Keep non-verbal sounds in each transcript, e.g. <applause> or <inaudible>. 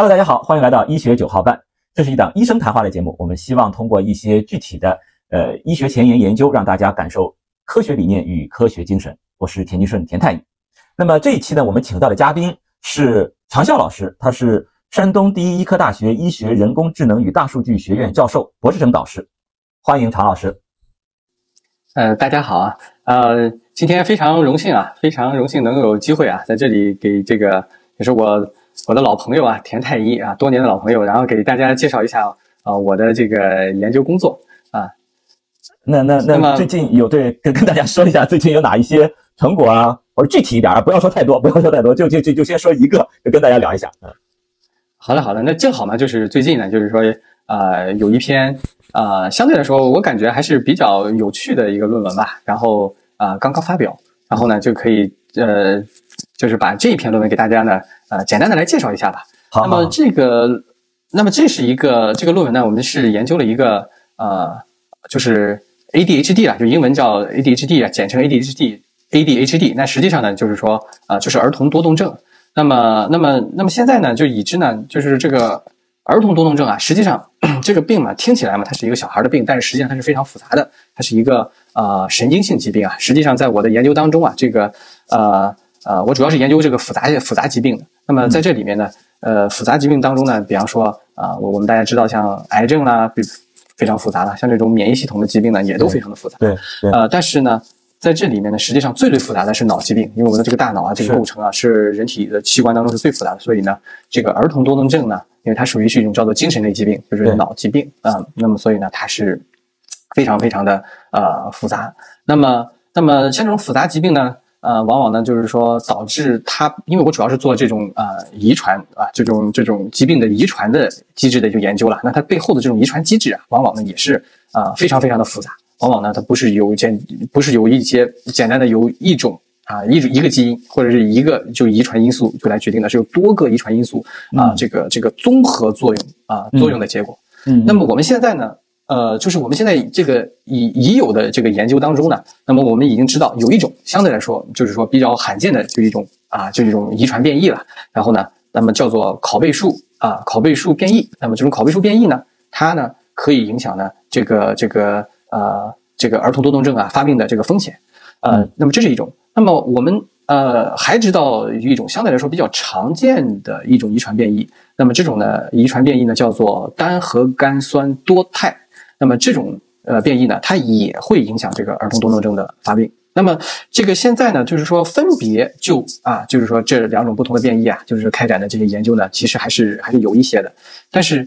Hello，大家好，欢迎来到医学九号半。这是一档医生谈话的节目，我们希望通过一些具体的呃医学前沿研究，让大家感受科学理念与科学精神。我是田金顺，田太医。那么这一期呢，我们请到的嘉宾是常笑老师，他是山东第一医科大学医学人工智能与大数据学院教授、博士生导师。欢迎常老师。呃，大家好啊，呃，今天非常荣幸啊，非常荣幸能够有机会啊，在这里给这个也是我。我的老朋友啊，田太医啊，多年的老朋友，然后给大家介绍一下啊，我的这个研究工作啊。那那那么最近有对跟跟大家说一下，最近有哪一些成果啊？或者具体一点啊，不要说太多，不要说太多，就就就就先说一个，就跟大家聊一下。嗯，好的好的，那正好嘛，就是最近呢，就是说呃，有一篇呃，相对来说我感觉还是比较有趣的一个论文吧，然后啊刚刚发表，然后呢就可以呃。就是把这一篇论文给大家呢，呃，简单的来介绍一下吧。好，那么这个，那么这是一个这个论文呢，我们是研究了一个呃，就是 ADHD 啊，就英文叫 ADHD 啊，简称 ADHD，ADHD。那实际上呢，就是说啊，就是儿童多动症。那么，那么，那么现在呢，就已知呢，就是这个儿童多动症啊，实际上这个病嘛，听起来嘛，它是一个小孩的病，但是实际上它是非常复杂的，它是一个呃神经性疾病啊。实际上在我的研究当中啊，这个呃。呃，我主要是研究这个复杂复杂疾病的。那么在这里面呢，呃，复杂疾病当中呢，比方说啊，我我们大家知道，像癌症啦，比非常复杂了，像这种免疫系统的疾病呢，也都非常的复杂。对，呃，但是呢，在这里面呢，实际上最最复杂的是脑疾病，因为我们的这个大脑啊，这个构成啊，是人体的器官当中是最复杂的。所以呢，这个儿童多动症呢，因为它属于是一种叫做精神类疾病，就是脑疾病啊。那么所以呢，它是非常非常的呃复杂。那么那么像这种复杂疾病呢？呃，往往呢，就是说导致它，因为我主要是做这种呃遗传啊，这种这种疾病的遗传的机制的一个研究了。那它背后的这种遗传机制啊，往往呢也是啊非常非常的复杂。往往呢，它不是由简，不是由一些简单的由一种啊一一个基因或者是一个就遗传因素就来决定的，是由多个遗传因素啊这个这个综合作用啊作用的结果。嗯，那么我们现在呢？呃，就是我们现在这个已已有的这个研究当中呢，那么我们已经知道有一种相对来说就是说比较罕见的就一种啊，就一种遗传变异了。然后呢，那么叫做拷贝数啊，拷贝数变异。那么这种拷贝数变异呢，它呢可以影响呢这个这个呃这个儿童多动症啊发病的这个风险。呃，那么这是一种。那么我们呃还知道一种相对来说比较常见的一种遗传变异。那么这种呢遗传变异呢叫做单核苷酸多肽。那么这种呃变异呢，它也会影响这个儿童多动症的发病。那么这个现在呢，就是说分别就啊，就是说这两种不同的变异啊，就是开展的这些研究呢，其实还是还是有一些的。但是，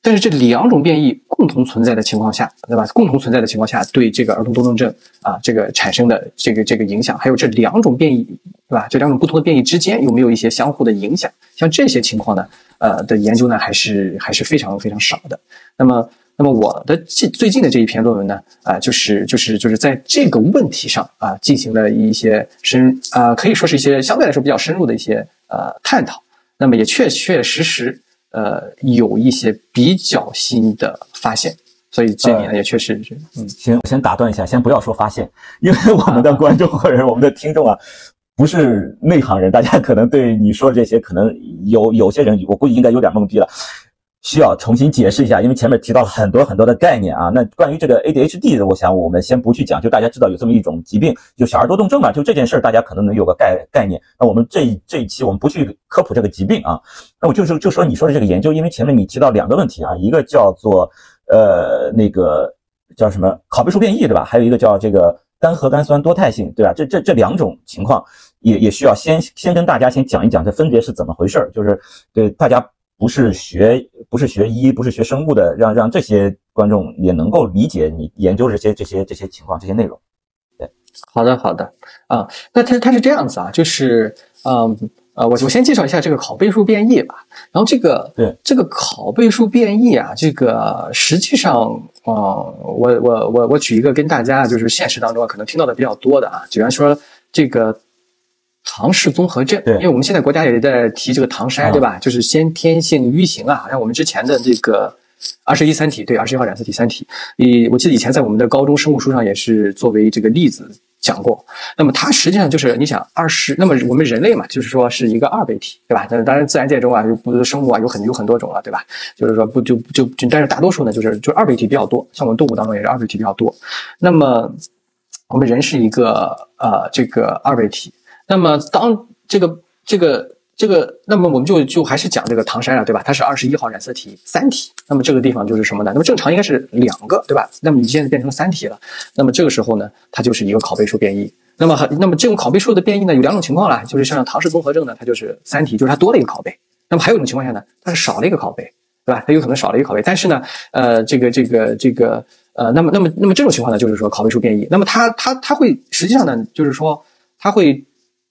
但是这两种变异共同存在的情况下，对吧？共同存在的情况下，对这个儿童多动症啊，这个产生的这个这个影响，还有这两种变异，对吧？这两种不同的变异之间有没有一些相互的影响？像这些情况呢，呃的研究呢，还是还是非常非常少的。那么。那么我的近最近的这一篇论文呢，啊，就是就是就是在这个问题上啊，进行了一些深啊，可以说是一些相对来说比较深入的一些呃探讨。那么也确确实实呃有一些比较新的发现，所以这里呢也确实是嗯，行，先打断一下，先不要说发现，因为 <laughs> 我们的观众或者我们的听众啊，不是内行人，大家可能对你说的这些可能有有些人，我估计应该有点懵逼了。需要重新解释一下，因为前面提到了很多很多的概念啊。那关于这个 ADHD 的，我想我们先不去讲，就大家知道有这么一种疾病，就小儿多动症嘛。就这件事儿，大家可能能有个概概念。那我们这一这一期我们不去科普这个疾病啊。那我就是就说你说的这个研究，因为前面你提到两个问题啊，一个叫做呃那个叫什么拷贝数变异对吧？还有一个叫这个单核苷酸多肽性对吧？这这这两种情况也也需要先先跟大家先讲一讲，这分别是怎么回事儿，就是对大家。不是学不是学医不是学生物的，让让这些观众也能够理解你研究这些这些这些情况这些内容。对，好的好的啊，那它它是这样子啊，就是嗯呃，我我先介绍一下这个拷贝数变异吧。然后这个对这个拷贝数变异啊，这个实际上啊，我我我我举一个跟大家就是现实当中可能听到的比较多的啊，比方说这个。唐氏综合症，对，因为我们现在国家也在提这个唐筛，对吧？就是先天性淤型啊，好像我们之前的这个二十一三体，对，二十一号染色体三体。以我记得以前在我们的高中生物书上也是作为这个例子讲过。那么它实际上就是你想二十，那么我们人类嘛，就是说是一个二倍体，对吧？但是当然自然界中啊，不生物啊有很有很多种了，对吧？就是说不就就就，但是大多数呢就是就二倍体比较多，像我们动物当中也是二倍体比较多。那么我们人是一个呃这个二倍体。那么当这个这个。这个，那么我们就就还是讲这个唐山了，对吧？它是二十一号染色体三体，那么这个地方就是什么呢？那么正常应该是两个，对吧？那么你现在变成三体了，那么这个时候呢，它就是一个拷贝数变异。那么，那么这种拷贝数的变异呢，有两种情况了，就是像唐氏综合症呢，它就是三体，就是它多了一个拷贝。那么还有一种情况下呢，它是少了一个拷贝，对吧？它有可能少了一个拷贝，但是呢，呃，这个这个这个，呃，那么那么那么这种情况呢，就是说拷贝数变异。那么它它它会实际上呢，就是说它会。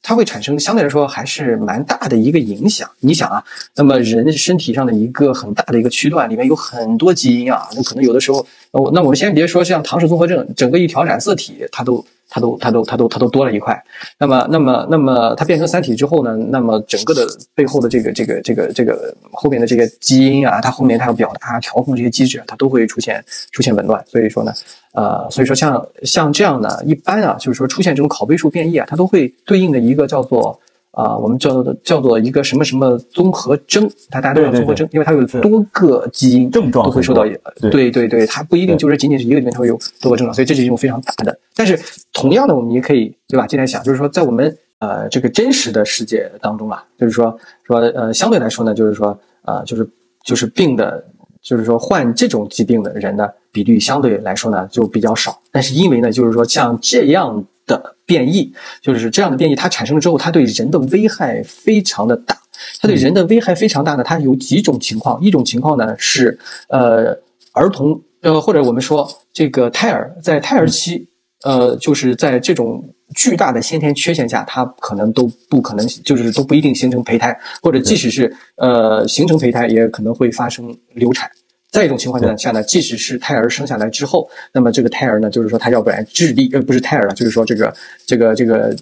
它会产生相对来说还是蛮大的一个影响。你想啊，那么人身体上的一个很大的一个区段里面有很多基因啊，那可能有的时候，那我们先别说像唐氏综合症，整个一条染色体它都。它都它都它都它都多了一块，那么那么那么它变成三体之后呢？那么整个的背后的这个这个这个这个后面的这个基因啊，它后面它要表达调控这些机制，它都会出现出现紊乱。所以说呢，呃，所以说像像这样呢，一般啊，就是说出现这种拷贝数变异啊，它都会对应的一个叫做。啊，我们叫做叫做一个什么什么综合征，它大家都叫综合征，因为它有多个基因症状都会受到，对对对，它不一定就是仅仅是一个里面它会有多个症状，所以这是一种非常大的。但是同样的，我们也可以对吧？今天想就是说，在我们呃这个真实的世界当中啊，就是说说呃相对来说呢，就是说呃就是就是病的，就是说患这种疾病的人呢比例相对来说呢就比较少。但是因为呢，就是说像这样。的变异就是这样的变异，它产生了之后，它对人的危害非常的大。它对人的危害非常大呢，它有几种情况。一种情况呢是，呃，儿童，呃，或者我们说这个胎儿在胎儿期，呃，就是在这种巨大的先天缺陷下，它可能都不可能，就是都不一定形成胚胎，或者即使是呃形成胚胎，也可能会发生流产。再一种情况下呢，即使是胎儿生下来之后，那么这个胎儿呢，就是说他要不然智力呃不是胎儿了，就是说这个这个这个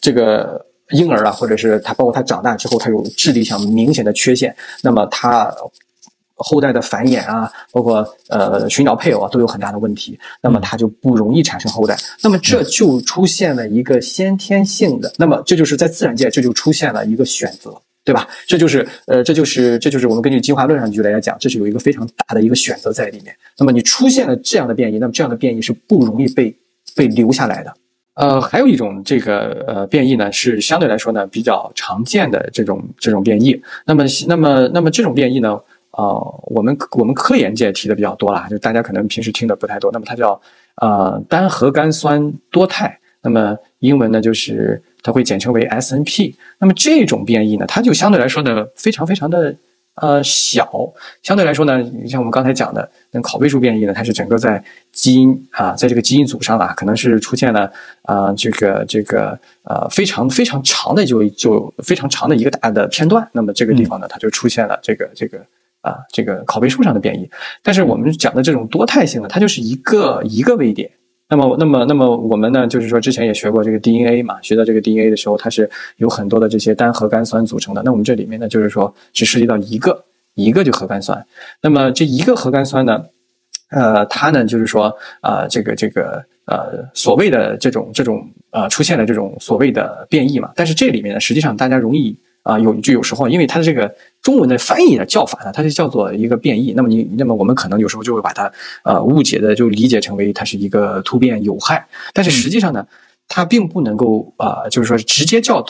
这个婴儿啊，或者是他包括他长大之后，他有智力上明显的缺陷，那么他后代的繁衍啊，包括呃寻找配偶啊，都有很大的问题，那么他就不容易产生后代，那么这就出现了一个先天性的，那么这就是在自然界这就出现了一个选择。对吧？这就是，呃，这就是，这就是我们根据进化论上举例来讲，这是有一个非常大的一个选择在里面。那么你出现了这样的变异，那么这样的变异是不容易被被留下来的。呃，还有一种这个呃变异呢，是相对来说呢比较常见的这种这种变异。那么那么那么这种变异呢，呃，我们我们科研界提的比较多了，就大家可能平时听的不太多。那么它叫呃单核苷酸多肽，那么英文呢就是。它会简称为 SNP，那么这种变异呢，它就相对来说呢，非常非常的呃小。相对来说呢，你像我们刚才讲的那拷贝数变异呢，它是整个在基因啊，在这个基因组上啊，可能是出现了啊这个这个呃非常非常长的就就非常长的一个大的片段。那么这个地方呢，它就出现了这个这个啊这个拷贝数上的变异。但是我们讲的这种多态性呢，它就是一个一个位点。那么，那么，那么我们呢？就是说，之前也学过这个 DNA 嘛，学到这个 DNA 的时候，它是有很多的这些单核苷酸组成的。那我们这里面呢，就是说只涉及到一个一个就核苷酸。那么这一个核苷酸呢，呃，它呢就是说啊，这个这个呃，所谓的这种这种呃出现了这种所谓的变异嘛。但是这里面呢，实际上大家容易。啊，有就有时候，因为它的这个中文的翻译的叫法呢，它是叫做一个变异。那么你，那么我们可能有时候就会把它呃误解的就理解成为它是一个突变有害。但是实际上呢，它并不能够啊，就是说直接叫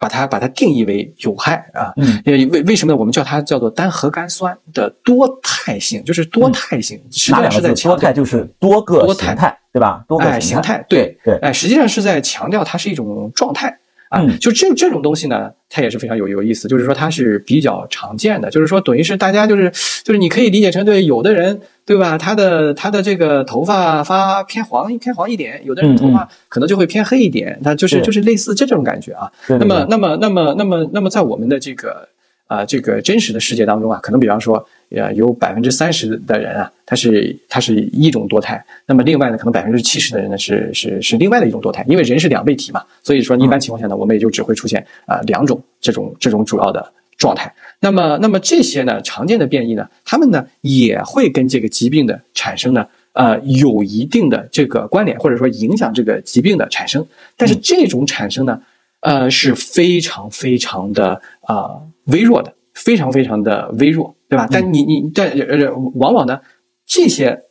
把它把它定义为有害啊。为为为什么呢？我们叫它叫做单核苷酸的多态性，就是多态性。实际上是在强调？多态就是多个形态，对吧？多个形态。对对。哎，实际上是在强调它是一种状态。啊，就这这种东西呢，它也是非常有有意思，就是说它是比较常见的，就是说等于是大家就是就是你可以理解成对有的人对吧，他的他的这个头发发偏黄偏黄一点，有的人头发可能就会偏黑一点，他就是就是类似这种感觉啊。那么那么那么那么那么在我们的这个。啊，这个真实的世界当中啊，可能比方说，呃，有百分之三十的人啊，他是他是一种多态，那么另外呢，可能百分之七十的人呢是是是另外的一种多态，因为人是两倍体嘛，所以说一般情况下呢，我们也就只会出现啊两种这种这种主要的状态。那么，那么这些呢常见的变异呢，它们呢也会跟这个疾病的产生呢，呃，有一定的这个关联，或者说影响这个疾病的产生。但是这种产生呢，呃，是非常非常的啊微弱的，非常非常的微弱，对吧？但你你但呃，往往呢这些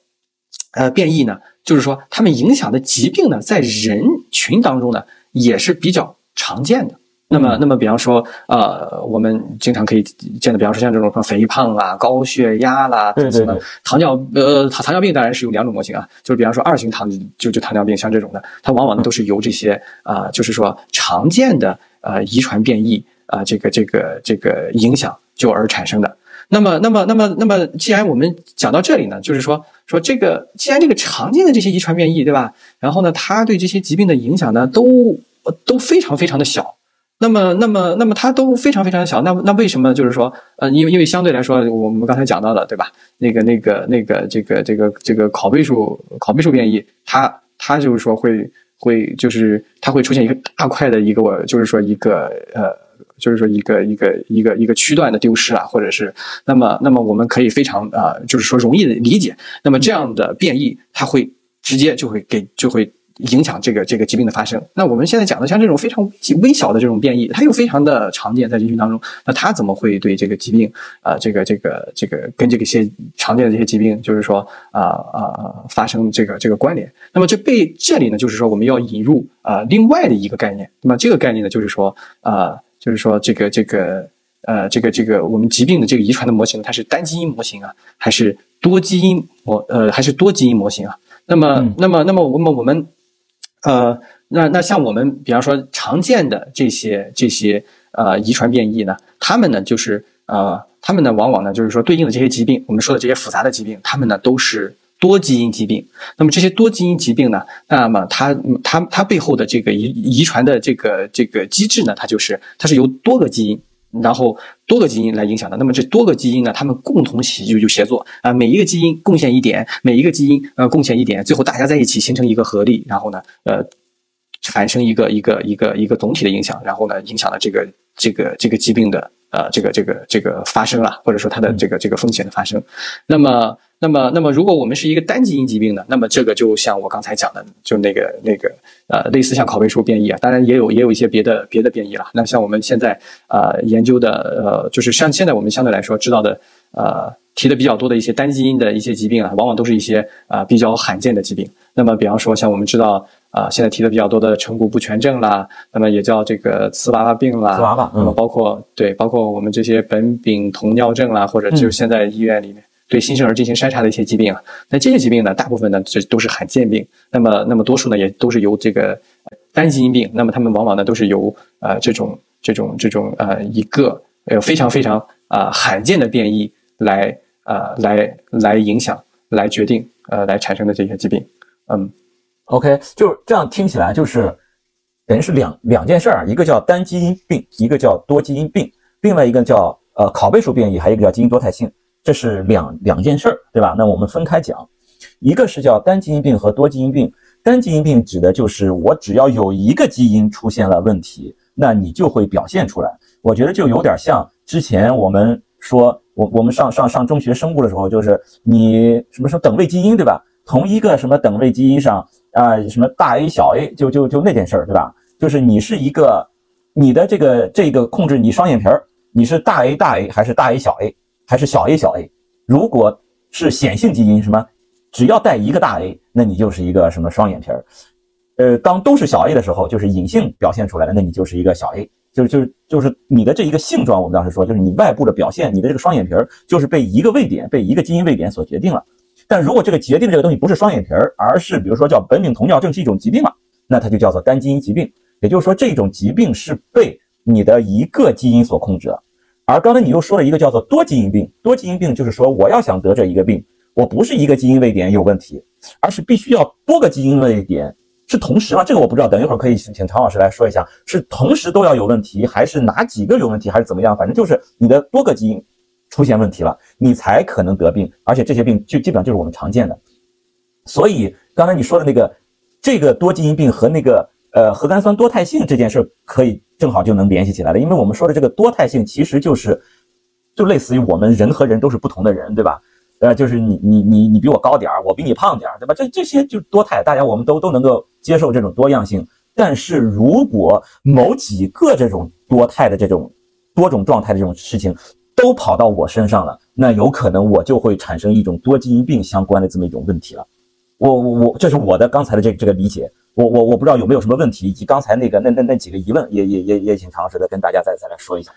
呃变异呢，就是说它们影响的疾病呢，在人群当中呢也是比较常见的。那么，那么，比方说，呃，我们经常可以见的，比方说像这种什么肥胖啊、高血压啦，对对对，糖尿，呃，糖糖尿病当然是有两种模型啊，就是比方说二型糖就就糖尿病，像这种的，它往往都是由这些啊，就是说常见的呃遗传变异啊，这个这个这个影响就而产生的。那么，那么，那么，那么，既然我们讲到这里呢，就是说说这个，既然这个常见的这些遗传变异，对吧？然后呢，它对这些疾病的影响呢，都都非常非常的小。那么，那么，那么它都非常非常的小。那那为什么就是说，呃，因为因为相对来说，我们刚才讲到的，对吧？那个那个那个这个这个这个拷贝数拷贝数变异，它它就是说会会就是它会出现一个大块的一个就是说一个呃就是说一个一个一个一个区段的丢失啊，或者是那么那么我们可以非常啊就是说容易的理解。那么这样的变异，它会直接就会给就会。影响这个这个疾病的发生。那我们现在讲的像这种非常微小的这种变异，它又非常的常见在人群当中。那它怎么会对这个疾病啊，这个这个这个跟这个些常见的这些疾病，就是说啊啊发生这个这个关联？那么这被这里呢，就是说我们要引入啊另外的一个概念。那么这个概念呢，就是说啊，就是说这个这个呃这个这个我们疾病的这个遗传的模型，它是单基因模型啊，还是多基因模呃还是多基因模型啊？那么那么那么我们我们。呃，那那像我们比方说常见的这些这些呃遗传变异呢，他们呢就是呃，他们呢往往呢就是说对应的这些疾病，我们说的这些复杂的疾病，他们呢都是多基因疾病。那么这些多基因疾病呢，那么它它它背后的这个遗遗传的这个这个机制呢，它就是它是由多个基因。然后多个基因来影响的，那么这多个基因呢，它们共同协就就协作啊，每一个基因贡献一点，每一个基因呃贡献一点，最后大家在一起形成一个合力，然后呢呃产生一个一个一个一个总体的影响，然后呢影响了这个这个这个疾病的呃这个这个这个发生了，或者说它的这个这个风险的发生，那么。那么，那么如果我们是一个单基因疾病呢？那么这个就像我刚才讲的，就那个那个呃，类似像拷贝数变异啊，当然也有也有一些别的别的变异了。那像我们现在呃研究的呃，就是像现在我们相对来说知道的呃提的比较多的一些单基因的一些疾病啊，往往都是一些啊比较罕见的疾病。那么比方说像我们知道啊，现在提的比较多的成骨不全症啦，那么也叫这个瓷娃娃病啦，瓷娃娃，那么包括对包括我们这些苯丙酮尿症啦，或者就是现在医院里面。对新生儿进行筛查的一些疾病啊，那这些疾病呢，大部分呢这都是罕见病，那么那么多数呢也都是由这个单基因病，那么他们往往呢都是由呃这种这种这种呃一个呃非常非常啊罕见的变异来呃来来影响来决定呃来产生的这些疾病，嗯，OK，就是这样听起来就是等于是两两件事儿，一个叫单基因病，一个叫多基因病，另外一个叫呃拷贝数变异，还有一个叫基因多态性。这是两两件事儿，对吧？那我们分开讲，一个是叫单基因病和多基因病。单基因病指的就是我只要有一个基因出现了问题，那你就会表现出来。我觉得就有点像之前我们说，我我们上上上中学生物的时候，就是你什么什么等位基因，对吧？同一个什么等位基因上啊，什么大 A 小 A，就就就那件事儿，对吧？就是你是一个你的这个这个控制你双眼皮儿，你是大 A 大 A 还是大 A 小 A？还是小 a 小 a，如果是显性基因，什么只要带一个大 A，那你就是一个什么双眼皮儿。呃，当都是小 a 的时候，就是隐性表现出来了，那你就是一个小 a，就是就是就是你的这一个性状，我们当时说，就是你外部的表现，你的这个双眼皮儿就是被一个位点，被一个基因位点所决定了。但如果这个决定这个东西不是双眼皮儿，而是比如说叫苯丙酮尿症是一种疾病了，那它就叫做单基因疾病。也就是说，这种疾病是被你的一个基因所控制的。而刚才你又说了一个叫做多基因病，多基因病就是说我要想得这一个病，我不是一个基因位点有问题，而是必须要多个基因位点是同时吗？这个我不知道，等一会儿可以请常老师来说一下，是同时都要有问题，还是哪几个有问题，还是怎么样？反正就是你的多个基因出现问题了，你才可能得病，而且这些病就基本上就是我们常见的。所以刚才你说的那个这个多基因病和那个呃核苷酸多态性这件事可以。正好就能联系起来了，因为我们说的这个多态性其实就是就类似于我们人和人都是不同的人，对吧？呃，就是你你你你比我高点儿，我比你胖点儿，对吧？这这些就是多态，大家我们都都能够接受这种多样性。但是如果某几个这种多态的这种多种状态的这种事情都跑到我身上了，那有可能我就会产生一种多基因病相关的这么一种问题了。我我我，这是我的刚才的这这个理解。我我我不知道有没有什么问题，以及刚才那个那那那几个疑问，也也也也请常老师的跟大家再再来说一下。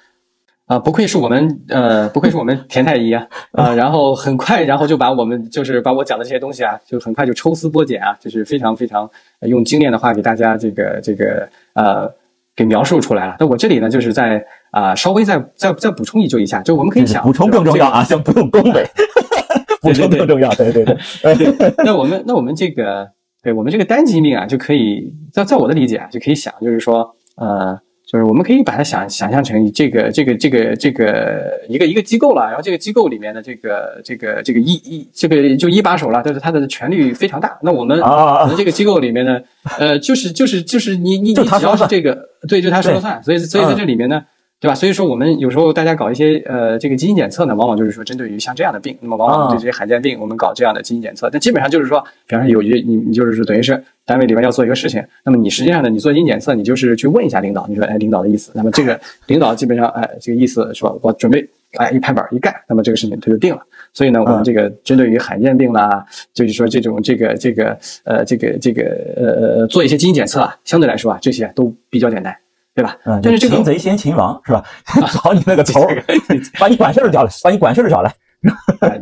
啊，不愧是我们，呃，不愧是我们田太医啊，啊，然后很快，然后就把我们就是把我讲的这些东西啊，就很快就抽丝剥茧啊，就是非常非常用精炼的话给大家这个这个呃给描述出来了。那我这里呢，就是在啊稍微再再再补充一句一下，就我们可以想补充更重要啊，先不用恭维，<laughs> 补充更重要，对对 <laughs> 对。那我们那我们这个对我们这个单基因病啊，就可以在在我的理解啊，就可以想，就是说呃。就是我们可以把它想想象成这个这个这个这个一个一个机构了，然后这个机构里面的这个这个这个一一这个就一把手了，但是他的权力非常大。那我们我们这个机构里面呢，呃，就是就是就是你你你只要是这个对，就他说了算。所以所以在这里面呢。对吧？所以说我们有时候大家搞一些呃这个基因检测呢，往往就是说针对于像这样的病，那么往往对这些罕见病，我们搞这样的基因检测。但基本上就是说，比方说有一你你就是说等于是单位里边要做一个事情，那么你实际上呢，你做基因检测，你就是去问一下领导，你说哎领导的意思，那么这个领导基本上哎这个意思是吧？我准备哎一拍板一干，那么这个事情他就定了。所以呢，我们这个针对于罕见病啦，就是说这种这个这个呃这个这个呃呃做一些基因检测啊，相对来说啊这些都比较简单。对吧？嗯，但是这个擒贼先擒王是吧？<laughs> 找你那个头，<laughs> 把你管事儿的叫来，把你管事儿的找来，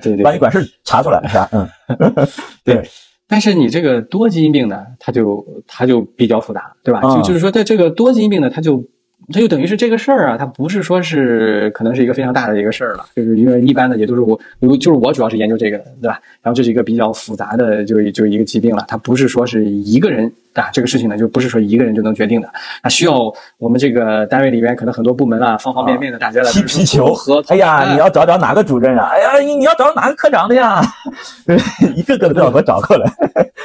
对对，<laughs> 把你管事儿查出来是吧？嗯，对。但是你这个多基因病呢，它就它就比较复杂，对吧？就就是说，在这个多基因病呢，它就。它就等于是这个事儿啊，它不是说是可能是一个非常大的一个事儿了，就是因为一般的也都是我，就是我主要是研究这个，对吧？然后这是一个比较复杂的，就就一个疾病了，它不是说是一个人啊，这个事情呢就不是说一个人就能决定的，它需要我们这个单位里边可能很多部门啊，方方面面的大家来踢皮球和。哎呀，你要找找哪个主任啊？哎呀，你你要找哪个科长的呀？<laughs> 对一个个都要给我找过来。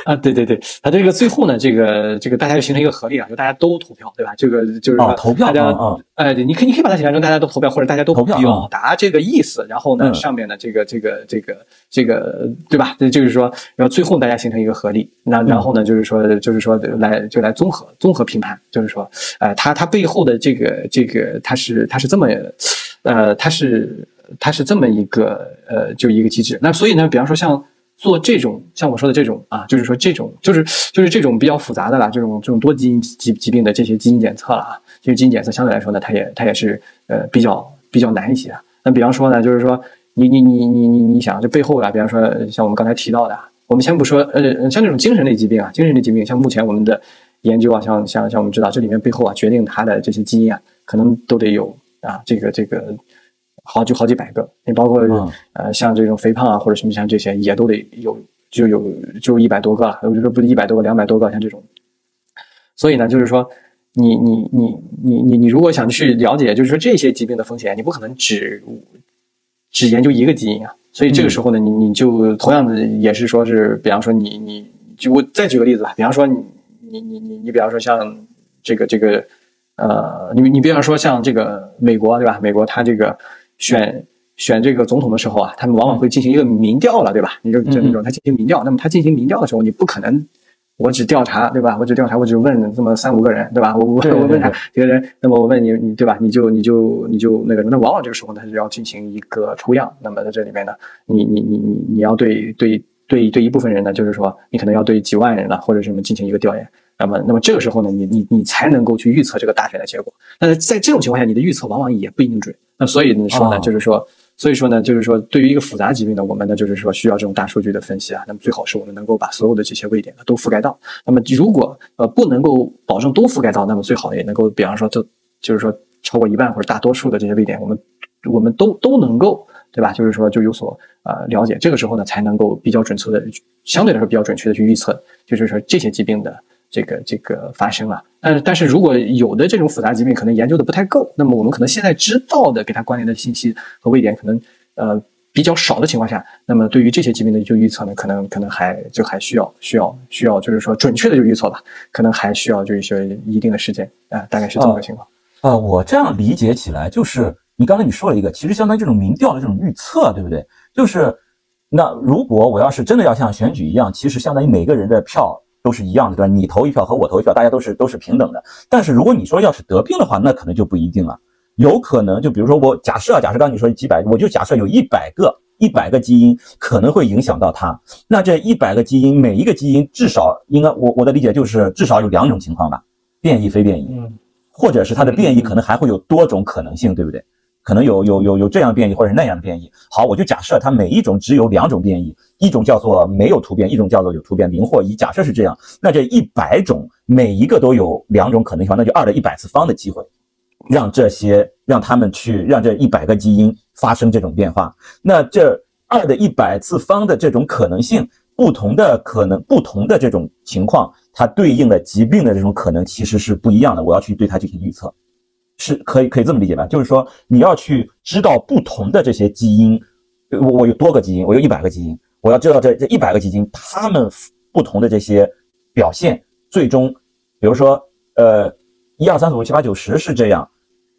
啊，对对对，它这个最后呢，这个这个大家就形成一个合力啊，就大家都投票，对吧？这个就是说投票。啊，哎，对，你可以你可以把它想象成大家都投票，或者大家都投票表达这个意思，然后呢，上面的这个这个这个这个，对吧？这就是说，然后最后大家形成一个合力，那然后呢，就是说，就是说来就来综合综合评判，就是说，呃，它它背后的这个这个，它是它是这么，呃，它是它是这么一个呃，就一个机制。那所以呢，比方说像。做这种像我说的这种啊，就是说这种就是就是这种比较复杂的啦，这种这种多基因疾疾病的这些基因检测了啊，其实基因检测相对来说呢，它也它也是呃比较比较难一些。那比方说呢，就是说你你你你你你想这背后啊，比方说像我们刚才提到的，我们先不说呃像这种精神类疾病啊，精神类疾病像目前我们的研究啊，像像像我们知道这里面背后啊决定它的这些基因啊，可能都得有啊这个这个。好就好几百个，你包括呃像这种肥胖啊或者什么像这些也都得有就有就一百多个了，我就说不一百多个两百多个像这种，所以呢就是说你你你你你你如果想去了解就是说这些疾病的风险，你不可能只只研究一个基因啊，所以这个时候呢你你就同样的也是说是比方说你你就我再举个例子吧，比方说你你你你你比方说像这个这个呃你你比方说像这个美国对吧？美国它这个。选选这个总统的时候啊，他们往往会进行一个民调了，对吧？你就就那种他进行民调，那么他进行民调的时候，你不可能我只调查，对吧？我只调查，我只问这么三五个人，对吧？我我 <laughs> 我问他几个人，那么我问你，你对吧？你就你就你就那个，那往往这个时候呢，他是要进行一个抽样。那么在这里面呢，你你你你你要对对对对一部分人呢，就是说你可能要对几万人呢，或者什么进行一个调研。那么那么这个时候呢，你你你才能够去预测这个大选的结果。但是在这种情况下，你的预测往往也不一定准。那所以你说呢，就是说，所以说呢，就是说，对于一个复杂疾病呢，我们呢，就是说需要这种大数据的分析啊。那么最好是我们能够把所有的这些位点呢都覆盖到。那么如果呃不能够保证都覆盖到，那么最好也能够，比方说，就就是说超过一半或者大多数的这些位点，我们我们都都能够，对吧？就是说就有所呃了解。这个时候呢，才能够比较准确的，相对来说比较准确的去预测，就是说这些疾病的。这个这个发生了，但但是如果有的这种复杂疾病可能研究的不太够，那么我们可能现在知道的给它关联的信息和位点可能呃比较少的情况下，那么对于这些疾病的就预测呢，可能可能还就还需要需要需要就是说准确的就预测吧，可能还需要就一些一定的时间啊，大概是这么个情况。呃，我这样理解起来就是你刚才你说了一个，其实相当于这种民调的这种预测，对不对？就是那如果我要是真的要像选举一样，其实相当于每个人的票都是一样的，对吧？你投一票和我投一票，大家都是都是平等的。但是如果你说要是得病的话，那可能就不一定了。有可能就比如说我假设啊，假设刚你说几百，我就假设有一百个一百个基因可能会影响到它。那这一百个基因，每一个基因至少应该我我的理解就是至少有两种情况吧，变异非变异，嗯或者是它的变异可能还会有多种可能性，对不对？可能有有有有这样的变异，或者那样的变异。好，我就假设它每一种只有两种变异，一种叫做没有突变，一种叫做有突变，零或一。假设是这样，那这一百种每一个都有两种可能性，那就二的一百次方的机会，让这些让他们去让这一百个基因发生这种变化。那这二的一百次方的这种可能性，不同的可能不同的这种情况，它对应的疾病的这种可能其实是不一样的。我要去对它进行预测。是可以可以这么理解吧？就是说你要去知道不同的这些基因，我我有多个基因，我有一百个基因，我要知道这这一百个基因它们不同的这些表现，最终，比如说呃一二三四五六七八九十是这样，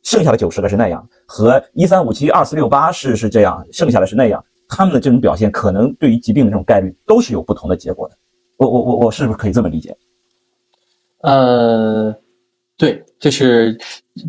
剩下的九十个是那样，和一三五七二四六八是是这样，剩下的是那样，他们的这种表现可能对于疾病的这种概率都是有不同的结果的。我我我我是不是可以这么理解？呃，对，就是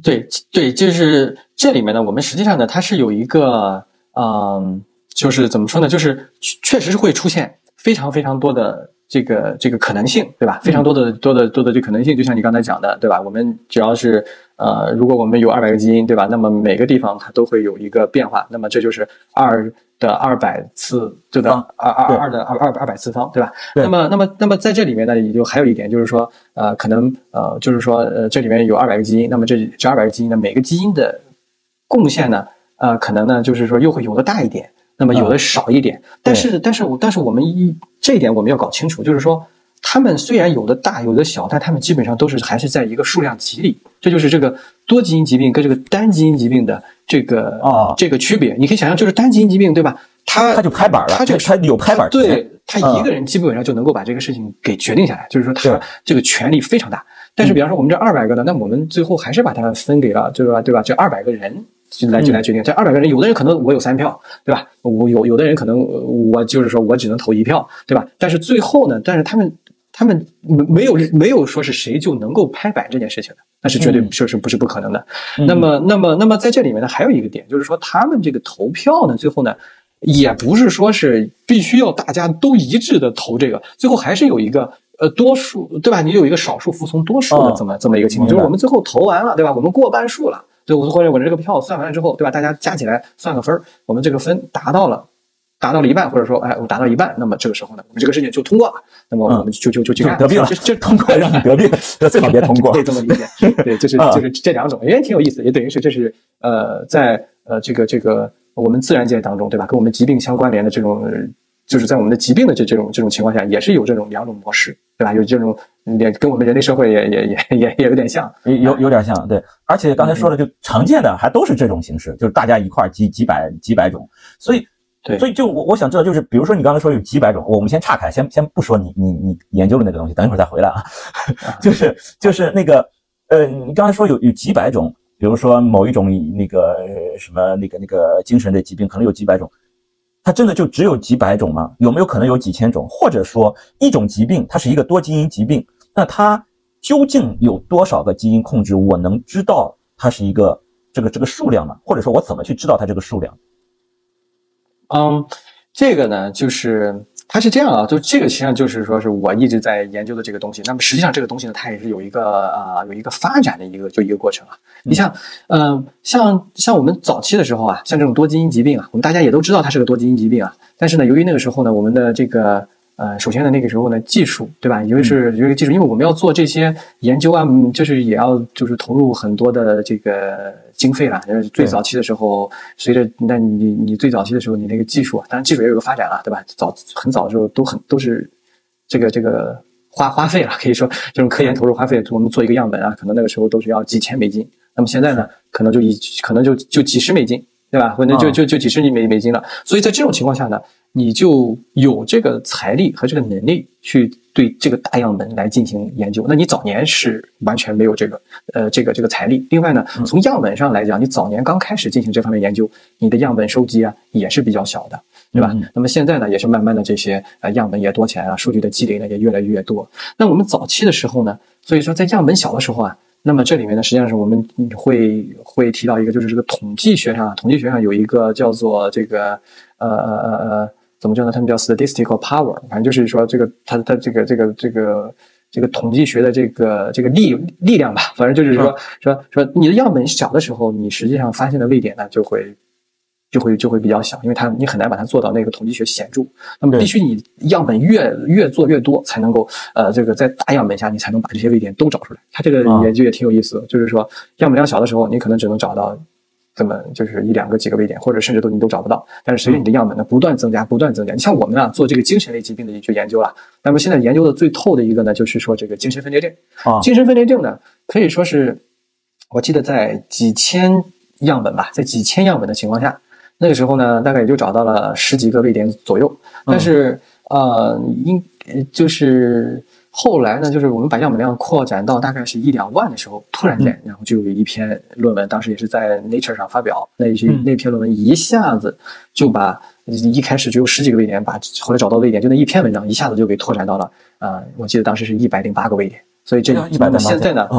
对对，就是这里面呢，我们实际上呢，它是有一个，嗯，就是怎么说呢，就是确实是会出现非常非常多的这个这个可能性，对吧？非常多的多的多的这可能性，就像你刚才讲的，对吧？我们只要是呃，如果我们有二百个基因，对吧？那么每个地方它都会有一个变化，那么这就是二的二百次，对的，二二二的二二二百次方，对吧？对那么那么那么在这里面呢，也就还有一点就是说，呃，可能呃，就是说呃，这里面有二百个基因，那么这这二百个基因呢，每个基因的贡献呢，呃，可能呢就是说又会有的大一点，那么有的少一点，但是但是我但是我们一这一点我们要搞清楚，就是说。他们虽然有的大有的小，但他们基本上都是还是在一个数量级里，这就是这个多基因疾病跟这个单基因疾病的这个哦这个区别。你可以想象，就是单基因疾病，对吧？他他就拍板了，他就他有拍板，对他一个人基本上就能够把这个事情给决定下来，就是说他这个权力非常大。但是比方说我们这二百个呢，那我们最后还是把它分给了，就是吧，对吧？这二百个人就来就来决定，这二百个人，有的人可能我有三票，对吧？我有有的人可能呃我就是说我只能投一票，对吧？但是最后呢，但是他们他们没没有没有说是谁就能够拍板这件事情的，那是绝对嗯是是不是不可能的。嗯那么那么那么在这里面呢，还有一个点就是说，他们这个投票呢，最后呢。也不是说是必须要大家都一致的投这个，最后还是有一个呃多数，对吧？你有一个少数服从多数的哦这么、这么一个情况，就是我们最后投完了，对吧？我们过半数了，对，我或者我这个票算完了之后，对吧？大家加起来算个分儿，我们这个分达到了。达到了一半，或者说，哎，我达到一半，那么这个时候呢，我们这个事情就通过了，那么我们就就就就得病了就就，通过 <laughs> 让你得病，最好别通过可以。这么理解。<laughs> 对，就是啊就是这两种，也挺有意思，也等于是这是呃，在呃这个这个我们自然界当中，对吧？跟我们疾病相关联的这种，呃就是在我们的疾病的这这种这种情况下，也是有这种两种模式，对吧？有这种也跟我们人类社会也也也也也有点像。有有点像，对，而且刚才说的就常见的还都是这种形式，就是大家一块儿几几百几百种，所以对所以就我我想知道，就是比如说你刚才说有几百种，我们先岔开，先先不说你你你研究的那个东西，等一会儿再回来啊，<laughs> 就是就是那个呃，你刚才说有有几百种，比如说某一种那个呃什么那个那个精神类疾病，可能有几百种。它真的就只有几百种吗？有没有可能有几千种？或者说一种疾病它是一个多基因疾病，那它究竟有多少个基因控制？我能知道它是一个这个这个数量吗？或者说我怎么去知道它这个数量？嗯，这个呢，就是它是这样啊，就这个实际上就是说是我一直在研究的这个东西。那么实际上这个东西呢，它也是有一个啊、有一个发展的一个就一个过程啊。你像，嗯、像像我们早期的时候啊，像这种多基因疾病啊，我们大家也都知道它是个多基因疾病啊。但是呢，由于那个时候呢，我们的这个呃，首先呢，那个时候呢，技术对吧？尤其是由于技术，因为我们要做这些研究啊，嗯就是也要就是投入很多的这个经费了。就是最早期的时候，随着那你你最早期的时候，你那个技术啊，当然技术也有个发展了，对吧？早很早的时候都很都是这个这个花花费了，可以说这种科研投入花费，我们做一个样本啊，可能那个时候都是要几千美金。那么现在呢，可能就一可能就就几十美金，对吧？或者就嗯就就几十美美金了。所以在这种情况下呢，你就有这个财力和这个能力去对这个大样本来进行研究。那你早年是完全没有这个呃这个这个财力。另外呢，从样本上来讲，你早年刚开始进行这方面研究，你的样本收集啊也是比较小的，对吧？那么现在呢，也是慢慢的这些呃样本也多起来了，数据的积累呢也越来越多。那我们早期的时候呢，所以说在样本小的时候啊。那么这里面呢，实际上是我们会会提到一个，就是这个统计学上，统计学上有一个叫做这个呃呃呃呃，怎么叫呢？他们叫 statistical power，反正就是说这个它它这个这个这个这个统计学的这个这个力力量吧。反正就是说说说你的样本小的时候，你实际上发现的位点呢就会。就会就会比较小，因为它你很难把它做到那个统计学显著。那么必须你样本越越做越多，才能够呃这个在大样本下你才能把这些位点都找出来。它这个研究也挺有意思，就是说样本量小的时候，你可能只能找到这么就是一两个几个位点，或者甚至都你都找不到。但是随着你的样本呢不断增加，不断增加，你像我们啊做这个精神类疾病的一些研究了。那么现在研究的最透的一个呢，就是说这个精神分裂症啊，精神分裂症呢可以说是我记得在几千样本吧，在几千样本的情况下。那个时候呢，大概也就找到了十几个位点左右，但是呃，应就是后来呢，就是我们把样本量扩展到大概是一两万的时候，突然间，然后就有一篇论文，当时也是在 Nature 上发表，那些那篇论文一下子就把一开始只有十几个位点，把后来找到位点就那一篇文章一下子就给拓展到了啊，我记得当时是一百零八个位点，所以这一百现在呢。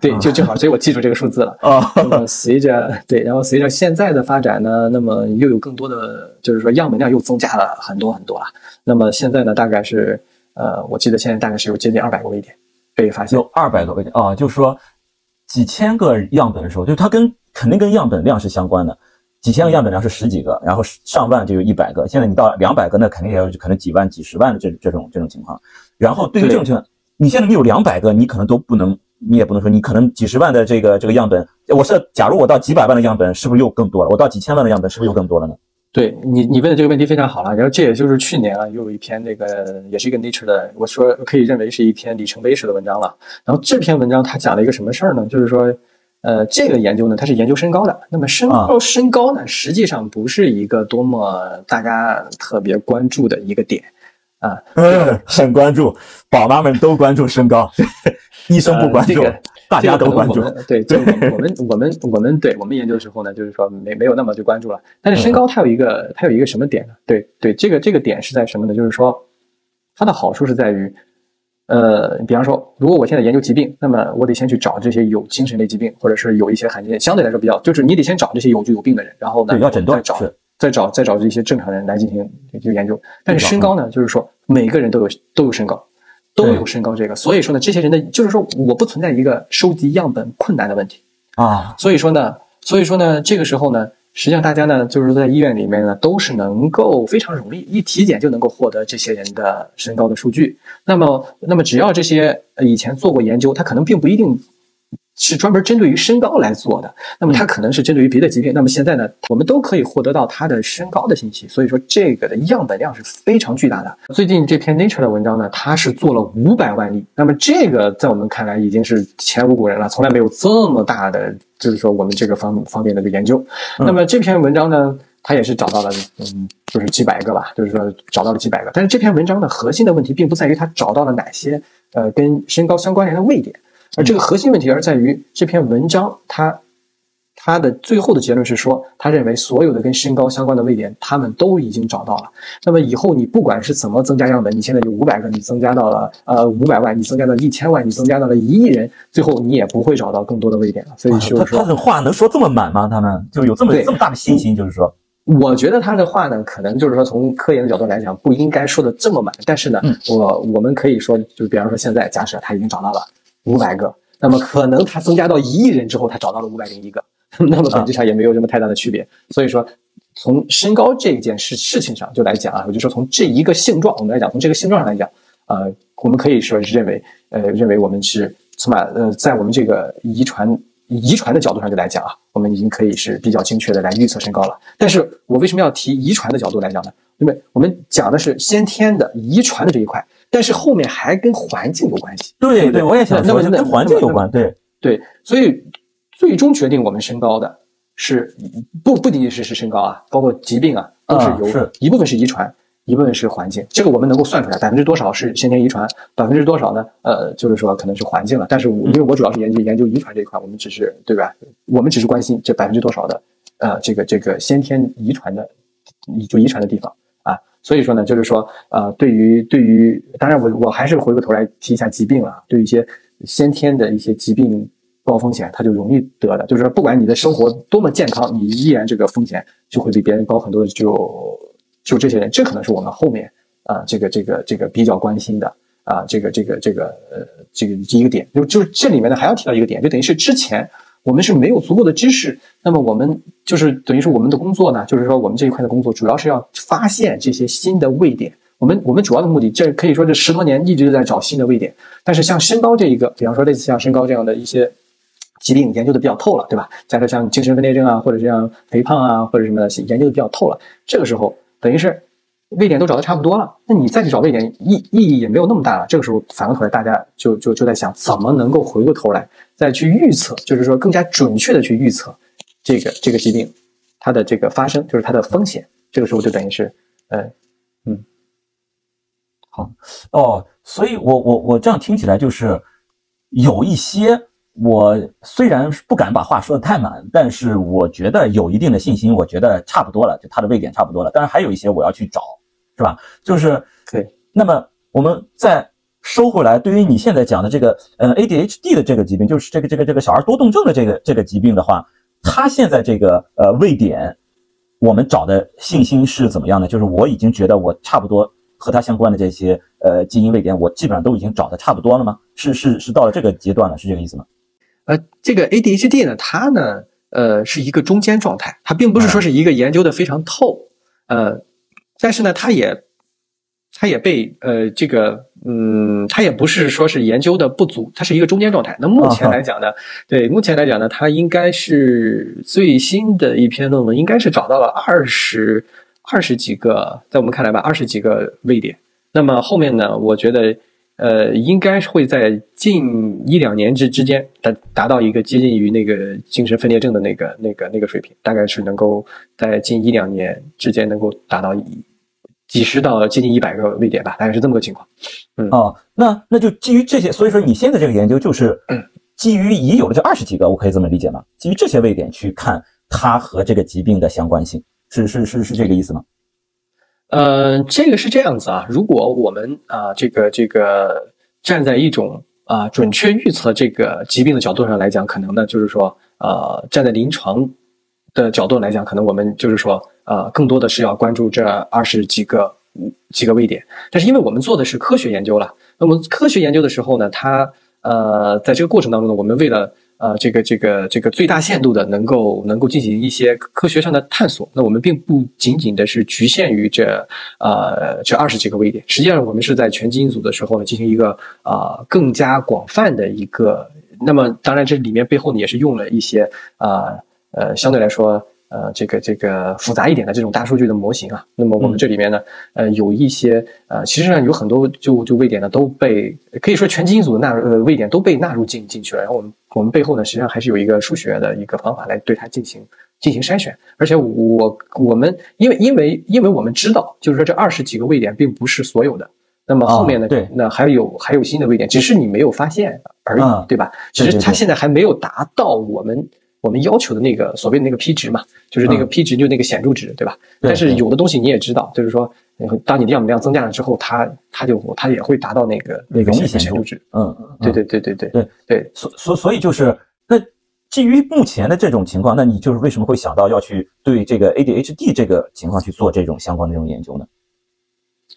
对，就正好，所以我记住这个数字了啊。<laughs> 那么随着对，然后随着现在的发展呢，那么又有更多的，就是说样本量又增加了很多很多了。那么现在呢，大概是呃，我记得现在大概是有接近二百个位点被发现，有二百个位点啊，就是说几千个样本的时候，就它跟肯定跟样本量是相关的。几千个样本量是十几个，然后上万就有一百个，现在你到两百个，那肯定也有可能几万、几十万的这这种这种情况。然后对于这种情况，你现在你有两百个，你可能都不能。你也不能说你可能几十万的这个这个样本，我是假如我到几百万的样本，是不是又更多了？我到几千万的样本，是不是又更多了呢？对你，你问的这个问题非常好了。然后这也就是去年啊，又有一篇那个也是一个 Nature 的，我说可以认为是一篇里程碑式的文章了。然后这篇文章它讲了一个什么事儿呢？就是说，呃，这个研究呢，它是研究身高的。那么身高身高呢，实际上不是一个多么大家特别关注的一个点。啊，嗯，<laughs> 很关注，宝妈们都关注身高，医生不关注，大家都关注。对，对，我们我们我们对我们研究的时候呢，就是说没没有那么去关注了。但是身高它有一个它有一个什么点呢？对对，这个这个点是在什么呢？就是说它的好处是在于，呃，比方说，如果我现在研究疾病，那么我得先去找这些有精神类疾病，或者是有一些罕见相对来说比较，就是你得先找这些有就有病的人，然后呢，要诊断找。再找再找这些正常人来进行就研究，但是身高呢，就是说每个人都有都有身高，都有身高这个，所以说呢，这些人的就是说我不存在一个收集样本困难的问题啊，所以说呢，所以说呢，这个时候呢，实际上大家呢就是在医院里面呢都是能够非常容易一体检就能够获得这些人的身高的数据，那么那么只要这些以前做过研究，他可能并不一定。是专门针对于身高来做的，那么它可能是针对于别的疾病。那么现在呢，我们都可以获得到它的身高的信息，所以说这个的样本量是非常巨大的。最近这篇 Nature 的文章呢，它是做了五百万例，那么这个在我们看来已经是前无古人了，从来没有这么大的，就是说我们这个方方面的一个研究。那么这篇文章呢，它也是找到了，嗯，就是几百个吧，就是说找到了几百个。但是这篇文章的核心的问题并不在于它找到了哪些呃跟身高相关联的位点。而这个核心问题而在于这篇文章，它它的最后的结论是说，他认为所有的跟身高相关的位点，他们都已经找到了。那么以后你不管是怎么增加样本，你现在有五百个，你增加到了呃五百万，你增加到一千万，你增加到了一亿人，最后你也不会找到更多的位点了。所以就是说，他的话能说这么满吗？他们就有这么这么大的信心，就是说，我觉得他的话呢，可能就是说从科研的角度来讲，不应该说的这么满。但是呢，我我们可以说，就比方说现在假设他已经找到了。五百个，那么可能他增加到一亿人之后，他找到了五百零一个，<laughs> 那么本质上也没有什么太大的区别。所以说，从身高这件事事情上就来讲啊，我就说从这一个性状，我们来讲，从这个性状上来讲，呃，我们可以说是认为，呃，认为我们是起码呃，在我们这个遗传遗传的角度上就来讲啊，我们已经可以是比较精确的来预测身高了。但是我为什么要提遗传的角度来讲呢？因为我们讲的是先天的遗传的这一块。但是后面还跟环境有关系，对对，我也想说，跟环境有关，对对，所以最终决定我们身高的是不不仅仅是是身高啊，包括疾病啊，都是啊是有一部分是遗传，一部分是环境。这个我们能够算出来，百分之多少是先天遗传，百分之多少呢？呃，就是说可能是环境了。但是我因为我主要是研究研究遗传这一块，我们只是对吧？我们只是关心这百分之多少的呃这个这个先天遗传的就遗传的地方啊。所以说呢，就是说呃，对于对于，当然我我还是回过头来提一下疾病啊，对于一些先天的一些疾病。高风险，它就容易得的，就是说，不管你的生活多么健康，你依然这个风险就会比别人高很多。就就这些人，这可能是我们后面啊，这个这个这个比较关心的啊，这个这个这个呃，这个一个点。就就是这里面呢，还要提到一个点，就等于是之前我们是没有足够的知识，那么我们就是等于是我们的工作呢，就是说我们这一块的工作主要是要发现这些新的位点。我们我们主要的目的，这可以说这十多年一直在找新的位点。但是像身高这一个，比方说类似像身高这样的一些。疾病研究的比较透了，对吧？再说像精神分裂症啊，或者像肥胖啊，或者什么的，研究的比较透了。这个时候等于是位点都找的差不多了，那你再去找位点意意义也没有那么大了。这个时候反过头来，大家就就就在想，怎么能够回过头来再去预测，就是说更加准确的去预测这个这个疾病它的这个发生，就是它的风险。这个时候就等于是，呃，嗯，好哦，所以我我我这样听起来就是有一些。我虽然不敢把话说的太满，但是我觉得有一定的信心，我觉得差不多了，就它的位点差不多了。当然还有一些我要去找，是吧？就是对。那么我们再收回来，对于你现在讲的这个，呃，ADHD 的这个疾病，就是这个这个这个小儿多动症的这个这个疾病的话，它现在这个呃位点，我们找的信心是怎么样的？就是我已经觉得我差不多和它相关的这些呃基因位点，我基本上都已经找的差不多了吗？是是是到了这个阶段了，是这个意思吗？呃，这个 ADHD 呢，它呢，呃，是一个中间状态，它并不是说是一个研究的非常透，呃，但是呢，它也，它也被呃，这个，嗯，它也不是说是研究的不足，它是一个中间状态。那目前来讲呢，对，目前来讲呢，它应该是最新的一篇论文，应该是找到了二十二十几个，在我们看来吧，二十几个位点。那么后面呢，我觉得。呃，应该会在近一两年之之间达达到一个接近于那个精神分裂症的那个那个那个水平，大概是能够在近一两年之间能够达到几几十到接近一百个位点吧，大概是这么个情况。嗯，哦，那那就基于这些，所以说你现在这个研究就是 <clears throat> 基于已有的这二十几个，我可以这么理解吗？基于这些位点去看它和这个疾病的相关性，是是是是这个意思吗？呃，这个是这样子啊。如果我们啊，这个这个站在一种啊准确预测这个疾病的角度上来讲，可能呢就是说，呃，站在临床的角度来讲，可能我们就是说，呃，更多的是要关注这二十几个几个位点。但是因为我们做的是科学研究了，那么科学研究的时候呢，它呃，在这个过程当中呢，我们为了呃，这个这个这个最大限度的能够能够进行一些科学上的探索。那我们并不仅仅的是局限于这呃这二十几个位点，实际上我们是在全基因组的时候呢进行一个啊更加广泛的一个。那么当然这里面背后呢也是用了一些啊呃相对来说。呃，这个这个复杂一点的这种大数据的模型啊，那么我们这里面呢，呃，有一些呃，其实上有很多就就位点呢都被可以说全基因组的纳入呃位点都被纳入进进去了。然后我们我们背后呢，实际上还是有一个数学的一个方法来对它进行进行筛选。而且我我们因为因为因为我们知道，就是说这二十几个位点并不是所有的，那么后面呢，对，那还有还有新的位点，只是你没有发现而已，对吧？只是它现在还没有达到我们。我们要求的那个所谓的那个 P 值嘛，就是那个 P 值，就那个显著值，对吧？但是有的东西你也知道，就是说，当你的样本量增加了之后，它它就它也会达到那个那个显著值。嗯，对对对对对对对。所所所以就是那基于目前的这种情况，那你就是为什么会想到要去对这个 ADHD 这个情况去做这种相关的这种研究呢？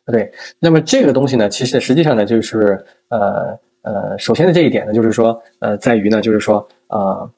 对，那么这个东西呢，其实实际上呢，就是呃呃，首先的这一点呢，就是说呃，在于呢，就是说呃。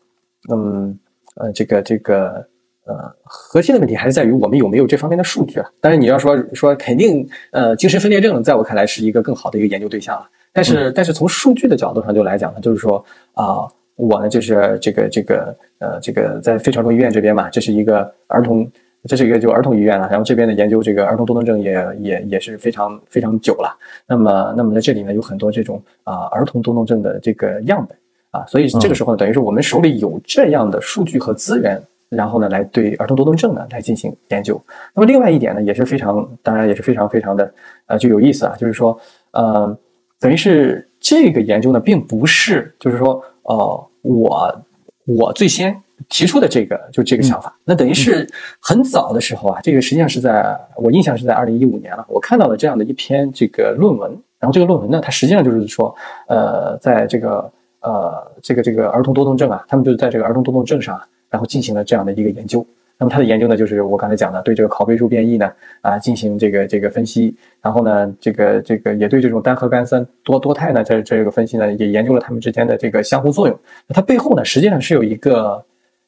嗯，呃，这个这个，呃，核心的问题还是在于我们有没有这方面的数据啊？当然，你要说说肯定，呃，精神分裂症在我看来是一个更好的一个研究对象了。但是，但是从数据的角度上就来讲呢，就是说啊，我呢就是这个这个，呃，这个在非传统医院这边嘛，这是一个儿童，这是一个就儿童医院了。然后这边的研究这个儿童多动症也也也是非常非常久了。那么，那么在这里呢，有很多这种啊儿童多动症的这个样本。啊，所以这个时候呢，等于是我们手里有这样的数据和资源然后呢来对儿童多动症呢来进行研究。那么另外一点呢也是非常，当然也是非常非常的呃就有意思啊，就是说呃等于是这个研究呢并不是就是说呃我我最先。提出的这个就这个想法，那等于是很早的时候啊，这个实际上是在我印象是在二零一五年了，我看到了这样的一篇这个论文，然后这个论文呢，它实际上就是说，呃，在这个呃这个这个儿童多动症啊，他们就是在这个儿童多动症上，然后进行了这样的一个研究。那么他的研究呢，就是我刚才讲的，对这个拷贝数变异呢啊进行这个这个分析，然后呢，这个这个也对这种单核苷酸多多肽呢这这个分析呢，也研究了它们之间的这个相互作用。它背后呢，实际上是有一个。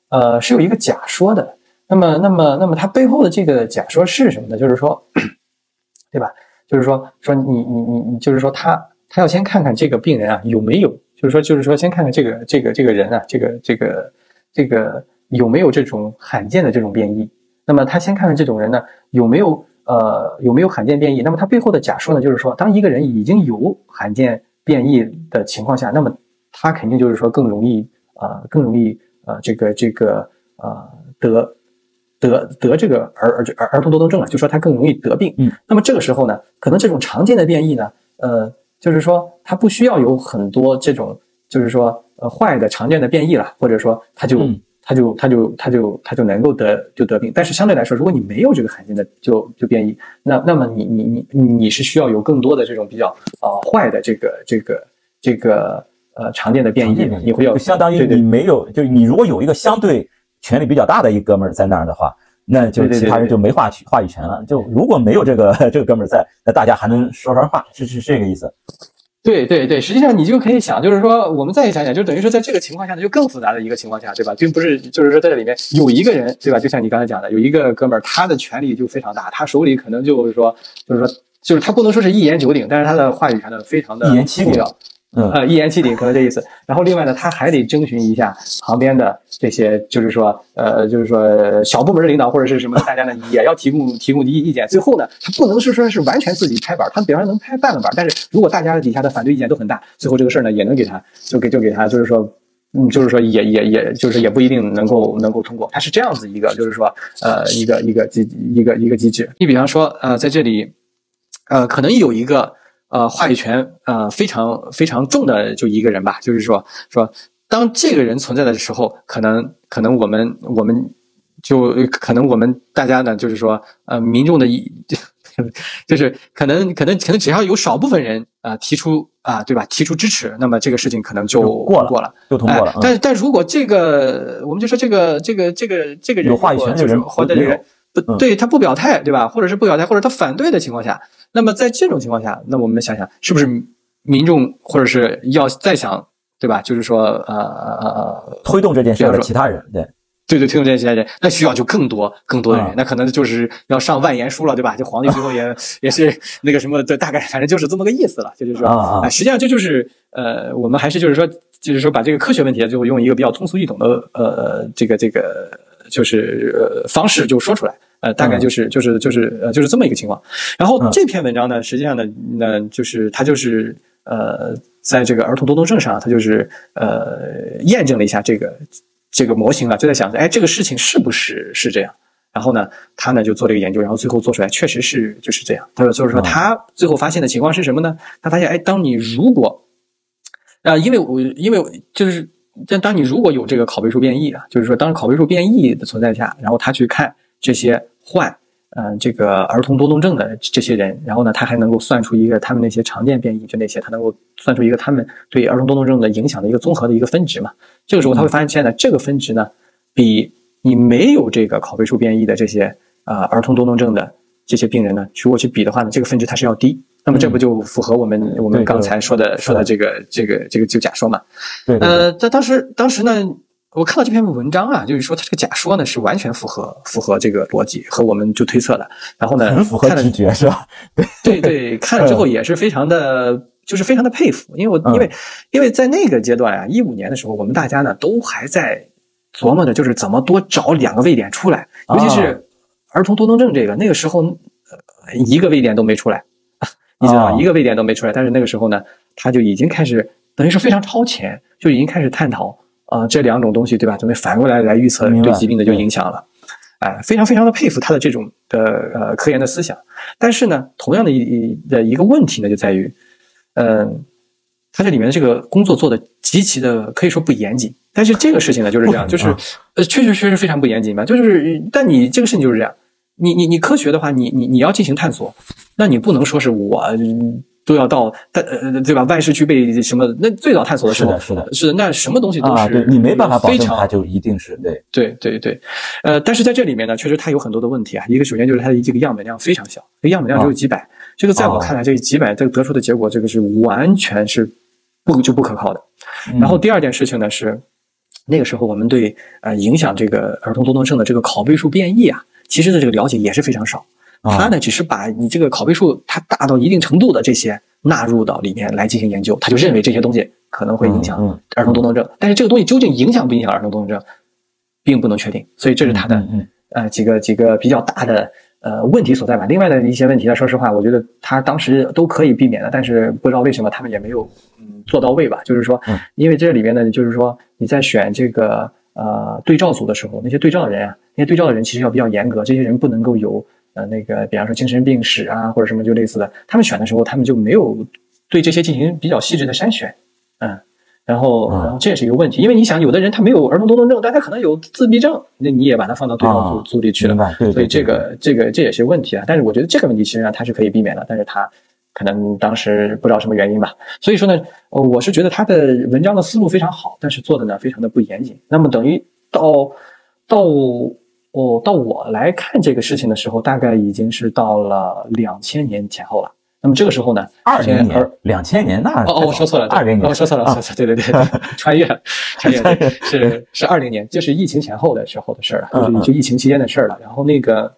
呃，是有一个假说的。那么，那么，那么，它背后的这个假说是什么呢？就是说，对吧？就是说，说你，你，你，你，就是说，他，他要先看看这个病人啊有没有，就是说，就是说，先看看这个，这个，这个人啊，这个，这个，这个有没有这种罕见的这种变异。那么，他先看看这种人呢有没有，呃，有没有罕见变异。那么，他背后的假说呢，就是说，当一个人已经有罕见变异的情况下，那么他肯定就是说更容易，呃，更容易。呃，这个这个呃，得得得这个儿儿儿儿童多动症啊，就说他更容易得病。嗯，那么这个时候呢，可能这种常见的变异呢，呃，就是说它不需要有很多这种，就是说呃坏的常见的变异了，或者说它就它就它就它就它就能够得就得病。但是相对来说，如果你没有这个罕见的就就变异，那那么你你你你是需要有更多的这种比较啊坏的这个这个这个。呃，常见的变异，你会有，就相当于你没有，就是你如果有一个相对权力比较大的一哥们儿在那儿的话，那就其他人就没话语话语权了。就如果没有这个这个哥们儿在，那大家还能说说话，是是这个意思。对对对，实际上你就可以想，就是说我们再想想，就等于说在这个情况下呢，就更复杂的一个情况下，对吧？并不是，就是说在这里面有一个人，对吧？就像你刚才讲的，有一个哥们儿，他的权力就非常大，他手里可能就是说，就是说，就是他不能说是一言九鼎，但是他的话语权呢非常的一言呃，一言既定可能这意思。然后另外呢，他还得征询一下旁边的这些，就是说，呃，就是说小部门的领导或者是什么，大家呢也要提供提供意意见。最后呢，他不能是说是完全自己拍板，他比方说能拍半个板，但是如果大家底下的反对意见都很大，最后这个事儿呢也能给他就给就给他，就是说，嗯，就是说也也也就是也不一定能够能够通过。他是这样子一个，就是说，呃，一个一个机一个一个机制。你比方说，呃，在这里，呃，可能有一个。呃，话语权呃非常非常重的就一个人吧，就是说说，当这个人存在的时候，可能可能我们我们就可能我们大家呢，就是说呃民众的一 <laughs> 就是可能可能可能只要有少部分人啊提出啊对吧提出支持，那么这个事情可能就过了过了就通过了。但但如果这个我们就说这个这个这个这个人有话语权的人或者人不对他不表态对吧，或者是不表态或者他反对的情况下。那么在这种情况下，那我们想想，是不是民众或者是要再想，对吧？就是说，呃呃呃，推动这件事的其他人，对，对对，推动这件事人，那需要就更多更多的人，那可能就是要上万言书了，对吧？就皇帝最后也 <laughs> 也是那个什么，对，大概反正就是这么个意思了，就是说，啊，实际上这就是呃，我们还是就是说，就是说把这个科学问题最后用一个比较通俗易懂的呃这个这个就是呃方式就说出来。呃，大概就是就是就是呃，就是这么一个情况。然后这篇文章呢，实际上呢，那就是它就是呃，在这个儿童多动症上，它就是呃，验证了一下这个这个模型啊，就在想着，哎，这个事情是不是是这样？然后呢，他呢就做这个研究，然后最后做出来确实是就是这样。他说，就是说他最后发现的情况是什么呢？他发现，哎，当你如果啊，因为我因为就是但当你如果有这个拷贝数变异啊，就是说当拷贝数变异的存在下，然后他去看。这些患嗯这个儿童多动症的这些人，然后呢，他还能够算出一个他们那些常见变异，就那些他能够算出一个他们对儿童多动症的影响的一个综合的一个分值嘛。这个时候他会发现，现在这个分值呢，比你没有这个拷贝数变异的这些啊儿童多动症的这些病人呢，如果去比的话呢，这个分值它是要低。那么这不就符合我们我们刚才说的说的这个这个这个就假说嘛？对。呃，在当时当时呢。我看到这篇文章啊，就是说他这个假说呢是完全符合符合这个逻辑和我们就推测的。然后呢，很符合直觉是吧？对对，看了之后也是非常的，就是非常的佩服。因为我因为因为在那个阶段啊，一五年的时候，我们大家呢都还在琢磨着，就是怎么多找两个位点出来，尤其是儿童多动症这个，那个时候呃一个位点都没出来，你知道一个位点都没出来。但是那个时候呢，他就已经开始等于是非常超前，就已经开始探讨。呃这两种东西，对吧？准备反过来来预测对疾病的就影响了。哎，非常非常的佩服他的这种的呃科研的思想。但是呢，同样的一的一个问题呢，就在于，嗯、他这里面的这个工作做的极其的可以说不严谨。但是这个事情呢，就是这样，就是啊呃，确实确实非常不严谨嘛。就是，但你这个事情就是这样，你你你科学的话，你你你要进行探索，那你不能说是我嗯都要到但呃对吧？万事俱备什么？那最早探索的时候是的，是的是的，那什么东西都是你没办法保证它就一定是对，对对对，呃，但是在这里面呢，确实它有很多的问题啊。一个首先就是它的这个样本量非常小，这样本量只有几百，这个在我哦看来，这个几百这个得出的结果，这个是完全是不就不可靠的。嗯然后第二件事情呢是，那个时候我们对呃影响这个儿童多动症的这个拷贝数变异啊，其实的这个了解也是非常少。他呢只是把你这个拷贝数它大到一定程度的这些纳入到里面来进行研究，他就认为这些东西可能会影响儿童多动症，但是这个东西究竟影响不影响儿童多动症，并不能确定，所以这是他的呃几个几个比较大的呃问题所在吧。另外的一些问题呢，说实话，我觉得他当时都可以避免的，但是不知道为什么他们也没有嗯做到位吧。就是说嗯，因为这里面呢，就是说你在选这个呃对照组的时候，那些对照的人啊，那些对照的人其实要比较严格，这些人不能够有呃那个比方说精神病史啊或者什么就类似的，他们选的时候他们就没有对这些进行比较细致的筛选，嗯。然后，啊然后这也是一个问题，因为你想，有的人他没有儿童多动症，但他可能有自闭症，那你也把他放到对照组啊组里去了所以这个这个这也是问题啊。但是我觉得这个问题其实上它是可以避免的，但是他可能当时不知道什么原因吧。所以说呢，呃我是觉得他的文章的思路非常好，但是做的呢非常的不严谨。那么等于到到哦到我来看这个事情的时候，大概已经是到了两千年前后了。那么这个时候呢，二零儿年、两千年那哦哦，我说错了，对二零年，哦我说错了，错，对对对，对 <laughs> 穿越了，穿越了是是二零年，就是疫情前后的时候的事儿了，就是就疫情期间的事儿了。然后那个，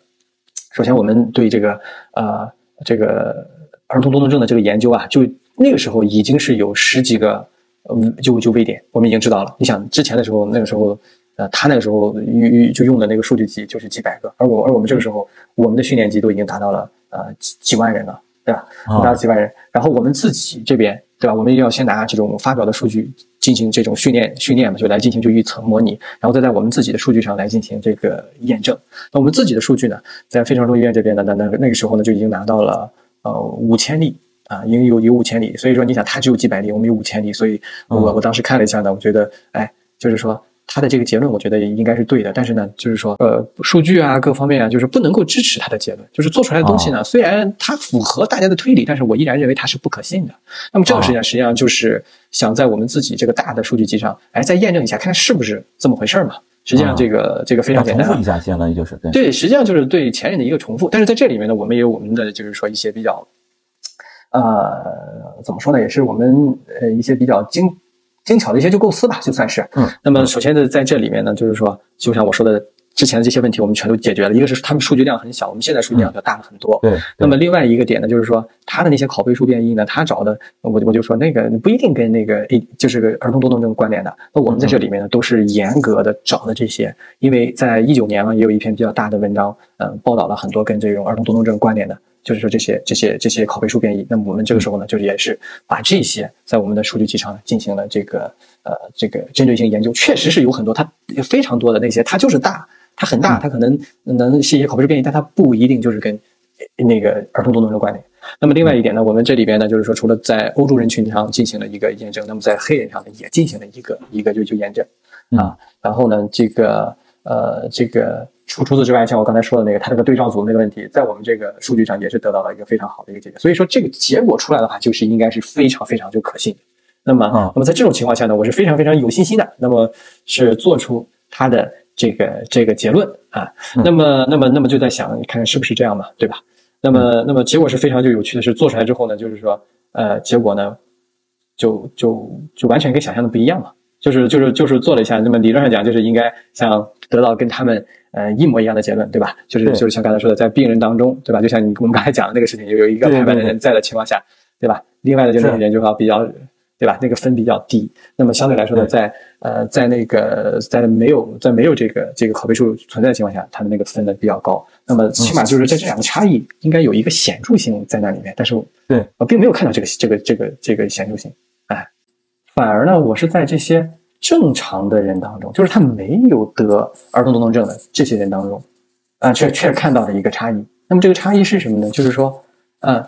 首先我们对这个呃这个儿童多动症的这个研究啊，就那个时候已经是有十几个呃就就位点，我们已经知道了。你想之前的时候，那个时候。呃，他那个时候用就用的那个数据集就是几百个，而我而我们这个时候，我们的训练集都已经达到了呃几几万人了，对吧？达到啊几万人。然后我们自己这边，对吧？我们要先拿这种发表的数据进行这种训练训练嘛，就来进行就预测模拟，然后再在我们自己的数据上来进行这个验证。那我们自己的数据呢，在非常州医院这边呢，那那那个时候呢就已经拿到了呃五千例。啊，因为有有五千例，所以说你想，它只有几百例，我们有五千例，所以我嗯我当时看了一下呢，我觉得，哎，就是说他的这个结论，我觉得应该是对的，但是呢，就是说，呃，数据啊，各方面啊，就是不能够支持他的结论，就是做出来的东西呢，虽然它符合大家的推理，但是我依然认为它是不可信的。那么这个实际上实际上就是想在我们自己这个大的数据集上，哎，再验证一下，看看是不是这么回事儿嘛。实际上这个这个非常简单啊重复一，下，相当于就是对，对，实际上就是对前人的一个重复。但是在这里面呢，我们也有我们的就是说一些比较，呃，怎么说呢，也是我们呃一些比较精精巧的一些就构思吧，就算是。嗯。那么首先呢，在这里面呢，就是说，就像我说的。之前的这些问题我们全都解决了，一个是他们数据量很小，我们现在数据量就大了很多。对，那么另外一个点呢，就是说他的那些拷贝数变异呢，他找的我我就说那个不一定跟那个就是个儿童多动症关联的。那我们在这里面呢，都是严格的找的这些，因为在一九年呢，也有一篇比较大的文章，嗯，报道了很多跟这种儿童多动症关联的，就是说这些这些这些拷贝数变异。那么我们这个时候呢，就是也是把这些在我们的数据集上进行了这个呃这个针对性研究，确实是有很多，它非常多的那些，它就是大。它很大，它可能能是一些拷贝数变异，但它不一定就是跟那个儿童多动症关联。那么另外一点呢，我们这里边呢，就是说除了在欧洲人群上进行了一个验证，那么在黑人上呢也进行了一个一个就就验证啊。然后呢，这个呃这个除除此之外，像我刚才说的那个，它那个对照组那个问题，在我们这个数据上也是得到了一个非常好的一个解决。所以说这个结果出来的话，就是应该是非常非常就可信的。那么，啊那么在这种情况下呢，我是非常非常有信心的。那么是做出它的。这个这个结论啊，那么那么那么就在想，看看是不是这样嘛，对吧？那么那么结果是非常就有趣的是，做出来之后呢，就是说，呃，结果呢，就就就完全跟想象的不一样嘛，就是就是就是做了一下，那么理论上讲，就是应该像得到跟他们呃一模一样的结论，对吧？就是就是像刚才说的，在病人当中，对吧？就像你我们刚才讲的那个事情，有有一个排版的人在的情况下，对吧？另外的就那个人就要比较。对吧？那个分比较低，那么相对来说呢，在呃，在那个在没有在没有这个这个拷贝数存在的情况下，他的那个分呢比较高。那么起码就是在这两个差异应该有一个显著性在那里面，但是对我并没有看到这个这个这个这个显著性。哎，反而呢，我是在这些正常的人当中，就是他没有得儿童多动症的这些人当中，啊，却却看到了一个差异。那么这个差异是什么呢？就是说，呃，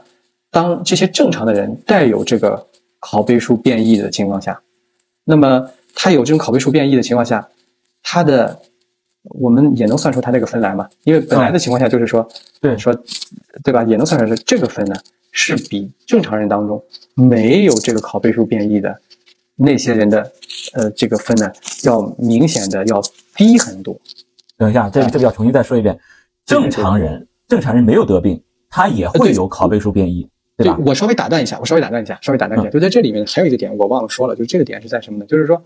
当这些正常的人带有这个拷贝数变异的情况下，那么他有这种拷贝数变异的情况下，他的我们也能算出他这个分来嘛？因为本来的情况下就是说，对说，对吧？也能算出来这个分呢是比正常人当中没有这个拷贝数变异的那些人的呃这个分呢要明显的要低很多。等一下，这个这个要重新再说一遍，正常人。正常人没有得病，他也会有拷贝数变异，对吧？我稍微打断一下，我稍微打断一下，稍微打断一下，就在这里面还有一个点我忘了说了，就这个点是在什么呢？就是说，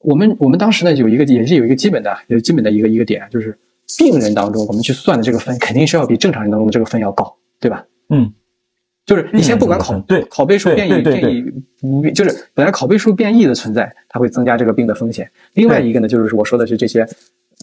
我们我们当时呢有一个也是有一个基本的，有基本的一个一个点，就是病人当中我们去算的这个分肯定是要比正常人当中的这个分要高，对吧？嗯，就是你先不管拷对拷贝数变异变异不就是本来拷贝数变异的存在，它会增加这个病的风险。另外一个呢，就是我说的是这些。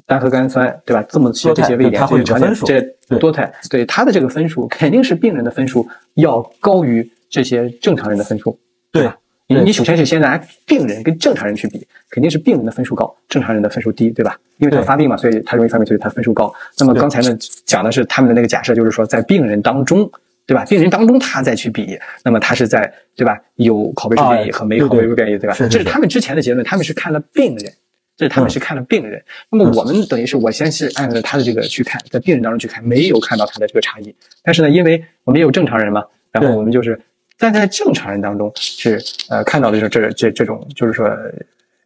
单核苷酸，对吧？这么些这些位点，这些常见这多肽，对它的这个分数肯定是病人的分数要高于这些正常人的分数，对吧？你你首先是先拿病人跟正常人去比，肯定是病人的分数高，正常人的分数低，对吧？因为他发病嘛，所以他容易发病，所以他分数高。那么刚才呢讲的是他们的那个假设，就是说在病人当中，对吧？病人当中他再去比，那么他是在对吧？有拷贝数变异和没拷贝数变异，对吧？这是他们之前的结论，他们是看了病人。这是他们是看了病人，那么我们等于是我先是按照他的这个去看，在病人当中去看，没有看到他的这个差异。但是呢，因为我们也有正常人嘛，然后我们就是但在正常人当中是呃看到的是这这这种就是说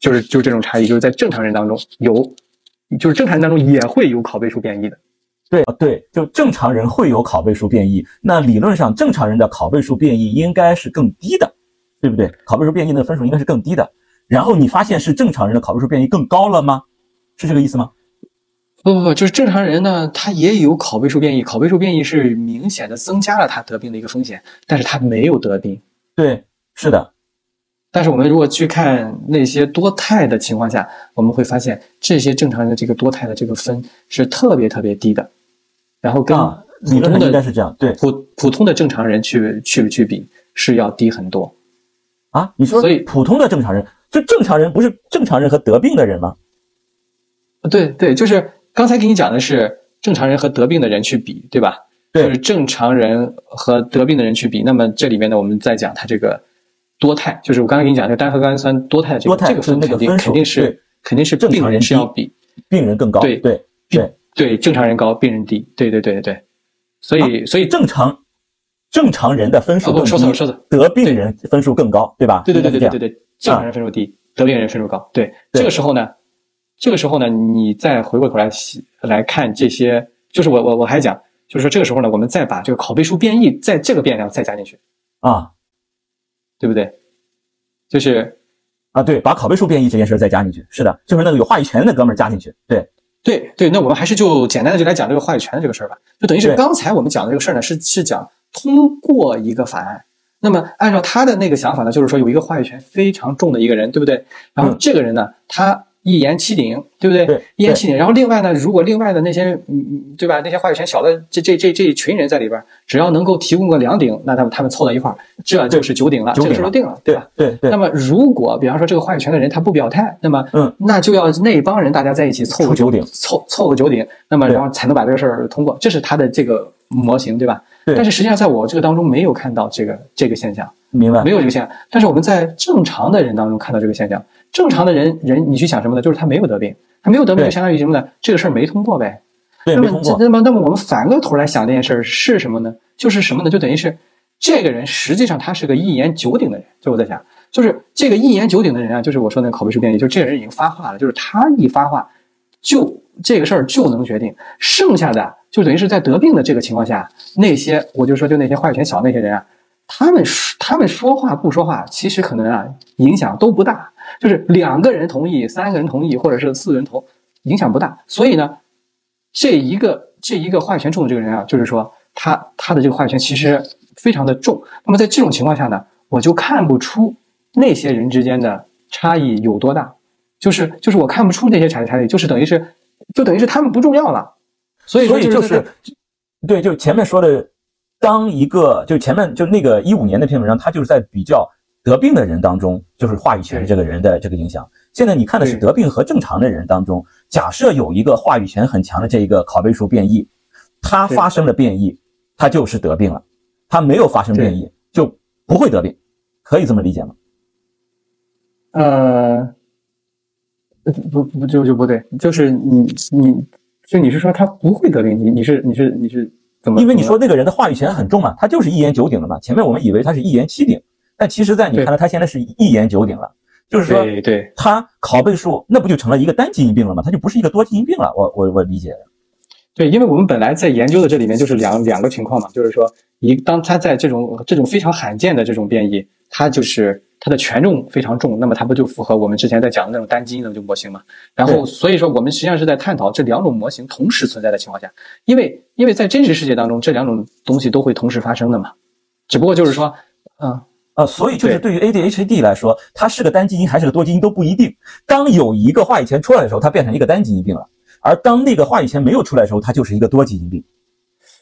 就是就是这种差异，就是在正常人当中有，就是正常人当中也会有拷贝数变异的。对对，就正常人会有拷贝数变异，那理论上正常人的拷贝数变异应该是更低的，对不对？拷贝数变异的分数应该是更低的。然后你发现是正常人的拷贝数变异更高了吗？是这个意思吗？不不不，就是正常人呢，他也有拷贝数变异，拷贝数变异是明显的增加了他得病的一个风险，但是他没有得病。对，是的。但是我们如果去看那些多肽的情况下，我们会发现这些正常人的这个多肽的这个分是特别特别低的，然后跟普通的应该是这样，对，普普通的正常人去去去比是要低很多。啊，你说，所以普通的正常人。就正常人不是正常人和得病的人吗？对对，就是刚才给你讲的是正常人和得病的人去比，对吧？对，就是正常人和得病的人去比。那么这里面呢，我们再讲它这个多肽，就是我刚才给你讲这个单核苷酸多肽这个这个分肯定肯定是肯定是正常人是要比病人更高。对对对对，正常人高，病人低。对对对对对，所以所以正常正常人的分数更低，得病人分数更高，对吧？对对对对对对。正常人分数低，得病人分数高。对，这个时候呢，这个时候呢，你再回过头来来看这些，就是我我我还讲，就是说这个时候呢，我们再把这个拷贝数变异在这个变量再加进去啊，对不对？就是啊，对，把拷贝数变异这件事再加进去，是的，就是那个有话语权的那哥们儿加进去。对，对对，那我们还是就简单的就来讲这个话语权的这个事儿吧。就等于是刚才我们讲的这个事儿呢，是是讲通过一个法案。那么，按照他的那个想法呢，就是说有一个话语权非常重的一个人，对不对？然后这个人呢，他一言七鼎，对不对？一言七鼎。然后另外呢，如果另外的那些，嗯，对吧？那些话语权小的这这这这一群人在里边，只要能够提供个两鼎，那他们他们凑到一块儿，这就是九鼎了，这个事儿定了，对吧？对对。那么，如果比方说这个话语权的人他不表态，那么嗯，那就要那帮人大家在一起凑个九鼎，凑凑个九鼎，那么然后才能把这个事儿通过。这是他的这个模型，对吧？对但是实际上，在我这个当中没有看到这个这个现象，明白？没有这个现象。但是我们在正常的人当中看到这个现象。正常的人人，你去想什么呢？就是他没有得病，他没有得病，就相当于什么呢？这个事儿没通过呗。对，那么那么那么我们反过头来想这件事儿是什么呢？就是什么呢？就等于是这个人实际上他是个一言九鼎的人。就我在想，就是这个一言九鼎的人啊，就是我说那个拷贝数变异，就是这个人已经发话了，就是他一发话，就这个事儿就能决定，剩下的。就等于是在得病的这个情况下，那些我就说就那些话语权小那些人啊，他们说他们说话不说话，其实可能啊影响都不大。就是两个人同意，三个人同意，或者是四个人同，影响不大。所以呢，这一个这一个话语权重的这个人啊，就是说他他的这个话语权其实非常的重。那么在这种情况下呢，我就看不出那些人之间的差异有多大。就是就是我看不出那些差异差异，就是等于是就等于是他们不重要了。所以，所以就是，对，就前面说的，当一个就前面就那个一五年那篇文章，他就是在比较得病的人当中，就是话语权这个人的这个影响。现在你看的是得病和正常的人当中，假设有一个话语权很强的这一个拷贝数变异，它发生了变异，它就是得病了；它没有发生变异，就不会得病，可以这么理解吗？呃，不不就就不对，就是你你就你是说他不会得病？你你是你是你是怎么？因为你说那个人的话语权很重嘛，他就是一言九鼎的嘛。前面我们以为他是一言七鼎，但其实，在你看来，他现在是一言九鼎了。就是说，对他拷贝数，那不就成了一个单基因病了吗？他就不是一个多基因病了。我我我理解。对，因为我们本来在研究的这里面就是两两个情况嘛，就是说，一当他在这种这种非常罕见的这种变异，它就是它的权重非常重，那么它不就符合我们之前在讲的那种单基因的就模型吗？然后所以说我们实际上是在探讨这两种模型同时存在的情况下，因为因为在真实世界当中，这两种东西都会同时发生的嘛，只不过就是说，嗯。呃，所以就是对于 ADHD 来说，它是个单基因还是个多基因都不一定。当有一个话语权出来的时候，它变成一个单基因病了；而当那个话语权没有出来的时候，它就是一个多基因病。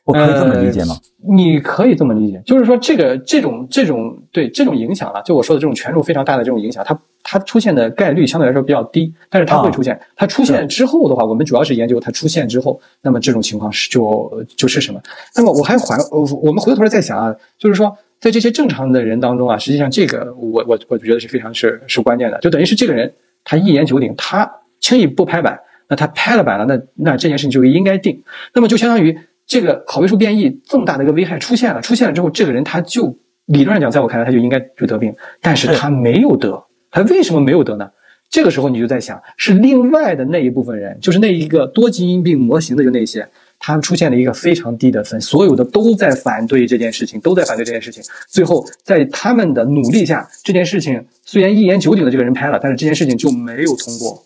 我可以这么理解吗？你可以这么理解，就是说这个这种这种对这种影响啊，就我说的这种权重非常大的这种影响，它它出现的概率相对来说比较低，但是它会出现。它出现之后的话，我们主要是研究它出现之后，那么这种情况是就就是什么？那么我还还我们回过头来再想啊，就是说。在这些正常的人当中啊，实际上这个我我我觉得是非常是是关键的，就等于是这个人他一言九鼎，他轻易不拍板，那他拍了板了，那那这件事情就应该定，那么就相当于这个拷贝数变异这么大的一个危害出现了，出现了之后，这个人他就理论上讲，在我看来他就应该就得病，但是他没有得，他为什么没有得呢？这个时候你就在想，是另外的那一部分人，就是那一个多基因病模型的就那些。他们出现了一个非常低的分，所有的都在反对这件事情，都在反对这件事情。最后，在他们的努力下，这件事情虽然一言九鼎的这个人拍了，但是这件事情就没有通过。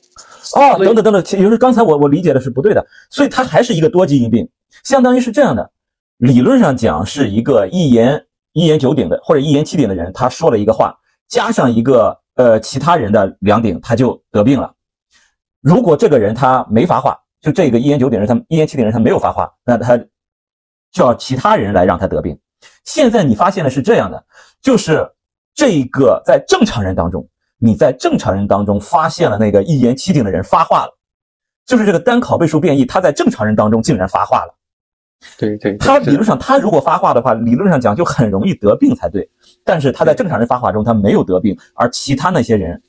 哦，等等等等，其就是刚才我我理解的是不对的，所以它还是一个多基因病，相当于是这样的。理论上讲，是一个一言一言九鼎的或者一言七鼎的人，他说了一个话，加上一个呃其他人的两鼎，他就得病了。如果这个人他没发话。就这个一言九鼎人，他一言七鼎人，他没有发话，那他叫其他人来让他得病。现在你发现的是这样的，就是这个在正常人当中，你在正常人当中发现了那个一言七鼎的人发话了，就是这个单拷贝数变异，他在正常人当中竟然发话了。对对，他理论上他如果发话的话，理论上讲就很容易得病才对，但是他在正常人发话中他没有得病，而其他那些人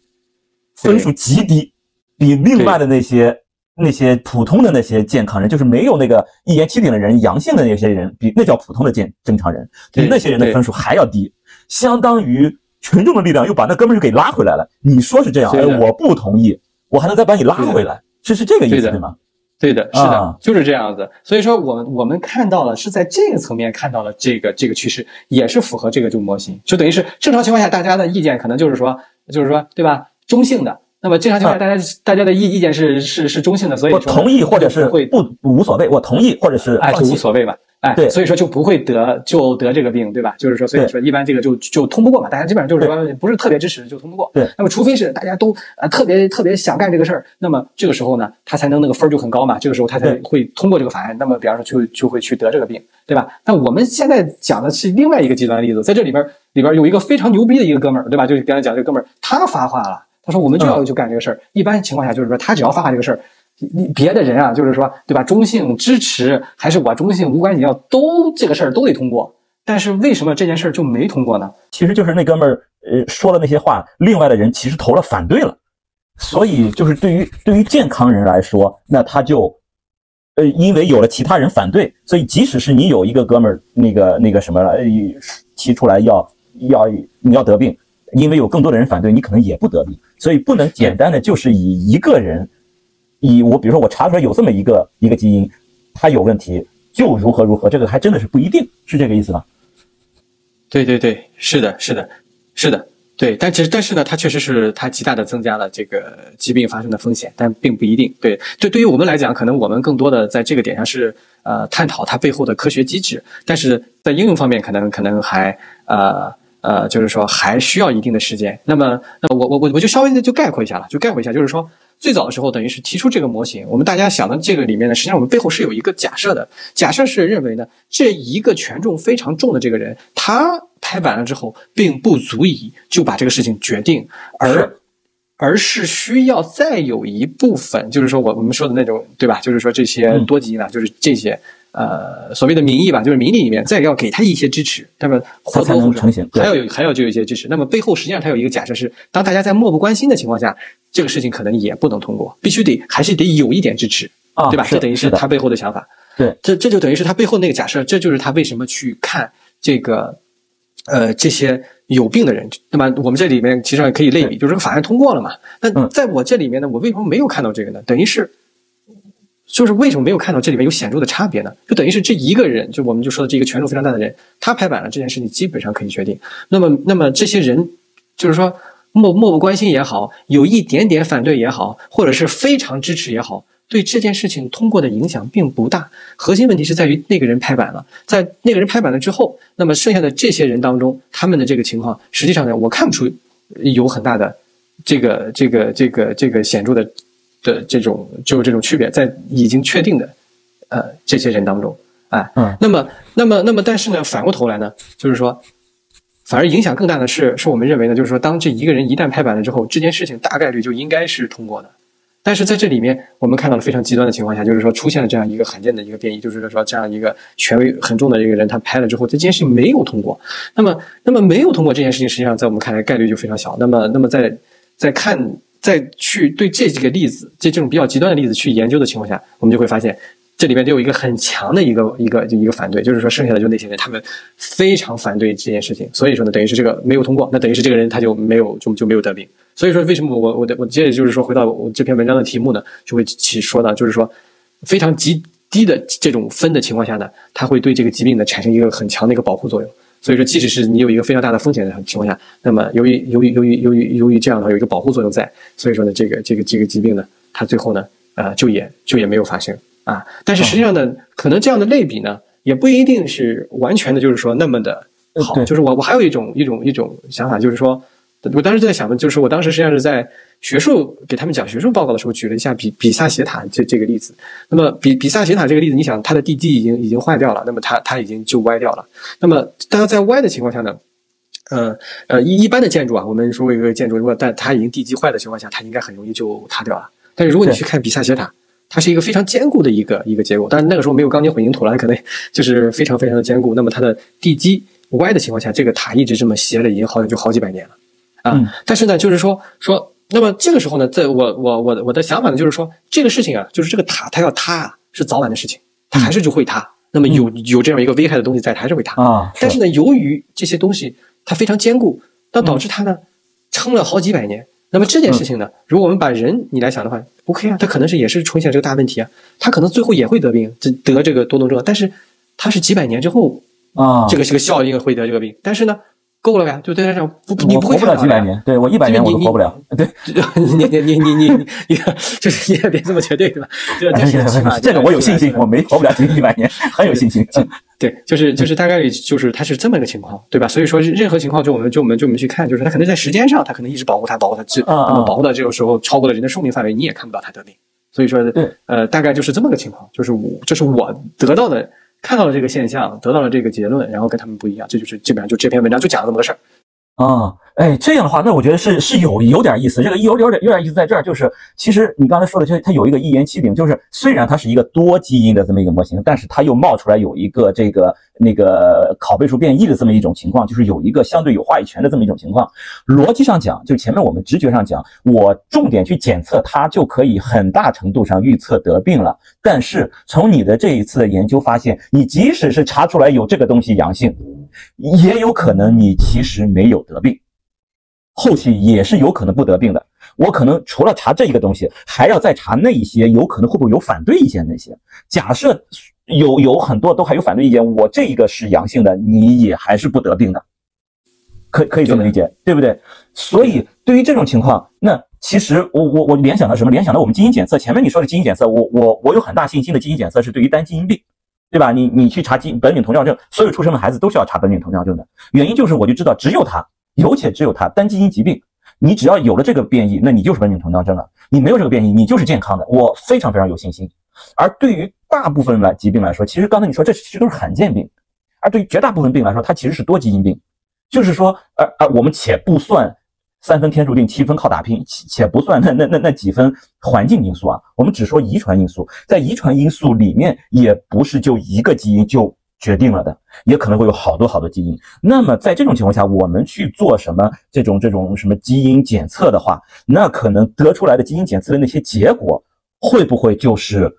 分数极低，比另外的那些。那些普通的那些健康人，就是没有那个一言七鼎的人，阳性的那些人，比那叫普通的健正常人，比那些人的分数还要低，相当于群众的力量又把那哥们儿给拉回来了。你说是这样？哎，我不同意，我还能再把你拉回来，是是这个意思对吗？对的，是的，就是这样子。所以说，我们我们看到了是在这个层面看到了这个这个趋势，也是符合这个就模型，就等于是正常情况下大家的意见可能就是说，就是说，对吧？中性的。那么正常情况下，大家大家的意意见是是是中性的，所以我同意或者是会不无所谓，我同意或者是哎就无所谓吧，哎对，所以说就不会得就得这个病，对吧？就是说，所以说一般这个就就通不过嘛，大家基本上就是说不是特别支持就通不过。对，那么除非是大家都呃特别特别想干这个事儿，那么这个时候呢，他才能那个分儿就很高嘛，这个时候他才会通过这个法案。那么比方说就就会去得这个病，对吧？那我们现在讲的是另外一个极端例子，在这里边里边有一个非常牛逼的一个哥们儿，对吧？就是刚才讲这个哥们儿，他发话了。他说：“我们就要去干这个事儿。一般情况下，就是说他只要发话这个事儿，你别的人啊，就是说，对吧？中性支持还是我中性无关紧要，都这个事儿都得通过。但是为什么这件事儿就没通过呢？其实就是那哥们儿呃说了那些话，另外的人其实投了反对了。所以就是对于对于健康人来说，那他就呃因为有了其他人反对，所以即使是你有一个哥们儿那个那个什么了，呃提出来要要你要得病。”因为有更多的人反对，你可能也不得病，所以不能简单的就是以一个人，以我比如说我查出来有这么一个一个基因，它有问题就如何如何，这个还真的是不一定是这个意思吧？对对对，是的，是的，是的，对。但其实但是呢，它确实是它极大的增加了这个疾病发生的风险，但并不一定。对，对，对于我们来讲，可能我们更多的在这个点上是呃探讨它背后的科学机制，但是在应用方面，可能可能还呃。呃，就是说还需要一定的时间。那么，那我我我我就稍微的就概括一下了，就概括一下，就是说最早的时候，等于是提出这个模型，我们大家想的这个里面呢，实际上我们背后是有一个假设的，假设是认为呢，这一个权重非常重的这个人，他拍板了之后，并不足以就把这个事情决定，而而是需要再有一部分，就是说我我们说的那种，对吧？就是说这些多基因呢，就是这些呃所谓的民意吧，就是民意里面再要给他一些支持，那么活才能成型还要有还要就有一些支持。那么背后实际上他有一个假设是，当大家在漠不关心的情况下，这个事情可能也不能通过，必须得还是得有一点支持，对吧？这等于是他背后的想法。对，这这就等于是他背后那个假设，这就是他为什么去看这个呃这些。有病的人，那么我们这里面其实上可以类比，就是这个法案通过了嘛？那在我这里面呢，我为什么没有看到这个呢？等于是，就是为什么没有看到这里面有显著的差别呢？就等于是这一个人，就我们就说的这个权重非常大的人，他拍板了这件事情，基本上可以确定。那么，那么这些人，就是说漠漠不关心也好，有一点点反对也好，或者是非常支持也好。对这件事情通过的影响并不大，核心问题是在于那个人拍板了，在那个人拍板了之后，那么剩下的这些人当中，他们的这个情况，实际上呢，我看不出有很大的这个这个这个这个显著的的这种就这种区别，在已经确定的呃这些人当中，哎，嗯，那么那么那么，但是呢，反过头来呢，就是说，反而影响更大的是，是我们认为呢，就是说，当这一个人一旦拍板了之后，这件事情大概率就应该是通过的。但是在这里面，我们看到了非常极端的情况下，就是说出现了这样一个罕见的一个变异，就是说这样一个权威很重的一个人，他拍了之后，这件事情没有通过。那么，那么没有通过这件事情，实际上在我们看来概率就非常小。那么，那么在在看再去对这几个例子，这这种比较极端的例子去研究的情况下，我们就会发现。这里边就有一个很强的一个一个就一个反对，就是说剩下的就那些人，他们非常反对这件事情，所以说呢，等于是这个没有通过，那等于是这个人他就没有就就没有得病。所以说为什么我我的我接着就是说回到我这篇文章的题目呢，就会起说到就是说非常极低的这种分的情况下呢，它会对这个疾病呢产生一个很强的一个保护作用。所以说，即使是你有一个非常大的风险的情况下，那么由于由于由于由于由于这样的话有一个保护作用在，所以说呢，这个这个这个疾病呢，它最后呢，呃，就也就也没有发生。啊，但是实际上呢，可能这样的类比呢，也不一定是完全的，就是说那么的好。就是我我还有一种一种一种想法，就是说，我当时在想的，就是我当时实际上是在学术给他们讲学术报告的时候，举了一下比比萨斜塔这这个例子。那么比比萨斜塔这个例子，你想它的地基已经已经坏掉了，那么它它已经就歪掉了。那么当然在歪的情况下呢，呃呃一一般的建筑啊，我们说一个建筑，如果但它已经地基坏的情况下，它应该很容易就塌掉了。但是如果你去看比萨斜塔。它是一个非常坚固的一个一个结构，但是那个时候没有钢筋混凝土了，可能就是非常非常的坚固。那么它的地基歪的情况下，这个塔一直这么斜了，已经好就好几百年了啊。但是呢，就是说说，那么这个时候呢，在我我我我的想法呢，就是说这个事情啊，就是这个塔它要塌是早晚的事情，它还是就会塌。那么有有这样一个危害的东西在，它还是会塌啊。但是呢，由于这些东西它非常坚固，那导致它呢撑了好几百年。那么这件事情呢，如果我们把人你来想的话，OK 啊，他可能是也是出现这个大问题啊，他可能最后也会得病，得得这个多动症，但是他是几百年之后啊，这个是个效应会得这个病，但是呢，够了呗，就对他讲不，你不会活不了几百年，对我一百年我都活不了，对，<laughs> 你你你你你你，就是你也别这么绝对，对吧？这这个我有信心，我没活不了几一百年，很有信心。<laughs> 对，就是就是大概率就是它是这么一个情况，对吧？所以说任何情况就我们就我们就我们去看，就是它可能在时间上，它可能一直保护它，保护它，这那么保护到这个时候超过了人的寿命范围，你也看不到它得病。所以说，呃，大概就是这么个情况，就是我这是我得到的看到了这个现象，得到了这个结论，然后跟他们不一样，这就是基本上就这篇文章就讲了这么个事儿。啊，哎，这样的话，那我觉得是是有有点意思。这个有有点有点意思在这儿，就是其实你刚才说的，就它有一个一言七鼎，就是虽然它是一个多基因的这么一个模型，但是它又冒出来有一个这个那个拷贝数变异的这么一种情况，就是有一个相对有话语权的这么一种情况。逻辑上讲，就前面我们直觉上讲，我重点去检测它就可以很大程度上预测得病了。但是从你的这一次的研究发现，你即使是查出来有这个东西阳性。也有可能你其实没有得病，后期也是有可能不得病的。我可能除了查这一个东西，还要再查那一些有可能会不会有反对意见那些。假设有有很多都还有反对意见，我这一个是阳性的，你也还是不得病的，可可以这么理解，对不对？所以对于这种情况，那其实我我我联想到什么？联想到我们基因检测，前面你说的基因检测，我我我有很大信心的基因检测是对于单基因病。对吧？你你去查基本领酮尿症，所有出生的孩子都是要查本领酮尿症的。原因就是，我就知道只有他有且只有它单基因疾病，你只要有了这个变异，那你就是本领酮尿症了。你没有这个变异，你就是健康的。我非常非常有信心。而对于大部分来疾病来说，其实刚才你说这其实都是罕见病，而对于绝大部分病来说，它其实是多基因病。就是说，呃呃，我们且不算三分天注定，七分靠打拼，且且不算那那那那几分环境因素啊，我们只说遗传因素，在遗传因素里面，也不是就一个基因就决定了的，也可能会有好多好多基因。那么在这种情况下，我们去做什么这种这种什么基因检测的话，那可能得出来的基因检测的那些结果，会不会就是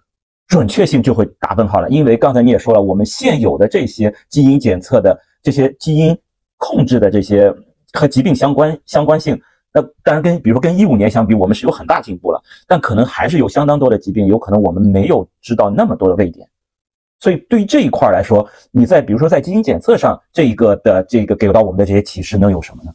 准确性就会打问号了？因为刚才你也说了，我们现有的这些基因检测的这些基因控制的这些。和疾病相关相关性，那当然跟比如说跟一五年相比，我们是有很大进步了，但可能还是有相当多的疾病，有可能我们没有知道那么多的位点。所以对于这一块来说，你在比如说在基因检测上这一个的这个给到我们的这些启示能有什么呢？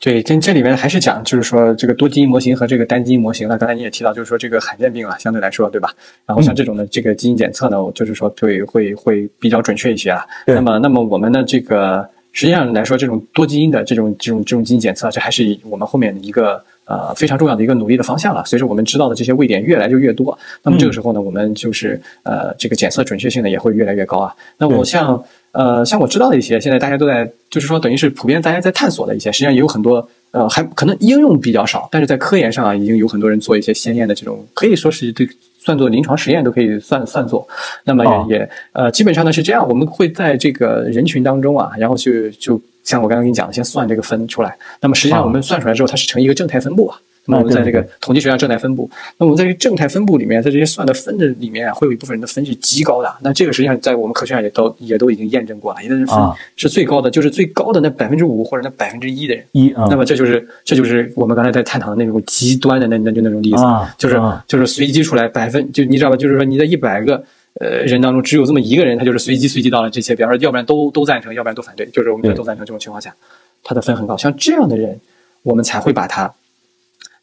对，这这里面还是讲，就是说这个多基因模型和这个单基因模型。那刚才你也提到，就是说这个罕见病啊，相对来说，对吧？然后像这种的这个基因检测呢，就是说对会会比较准确一些啊。那么那么我们的这个。实际上来说，这种多基因的这种这种这种基因检测，这还是我们后面的一个呃非常重要的一个努力的方向了。随着我们知道的这些位点越来就越多，那么这个时候呢，我们就是呃这个检测准确性呢也会越来越高啊。那我像呃像我知道的一些，现在大家都在就是说等于是普遍大家在探索的一些，实际上也有很多呃还可能应用比较少，但是在科研上啊已经有很多人做一些鲜艳的这种，可以说是对。算作临床实验都可以算算作，那么也也呃基本上呢是这样，我们会在这个人群当中啊，然后去就像我刚刚跟你讲的，先算这个分出来，那么实际上我们算出来之后，它是成一个正态分布啊。那么我们在这个统计学上正态分布，那我们在这个正态分布里面，在这些算的分的里面啊，会有一部分人的分是极高的。那这个实际上在我们科学上也都也都已经验证过了，有的人分是最高的，就是最高的那百分之五或者那百分之一的人。一，那么这就是这就是我们刚才在探讨的那种极端的那那就那种例子，就是就是随机出来百分就你知道吧？就是说你在一百个呃人当中只有这么一个人，他就是随机随机到了这些，比方说要不然都都赞成，要不然都反对，就是我们都赞成这种情况下，他的分很高。像这样的人，我们才会把他。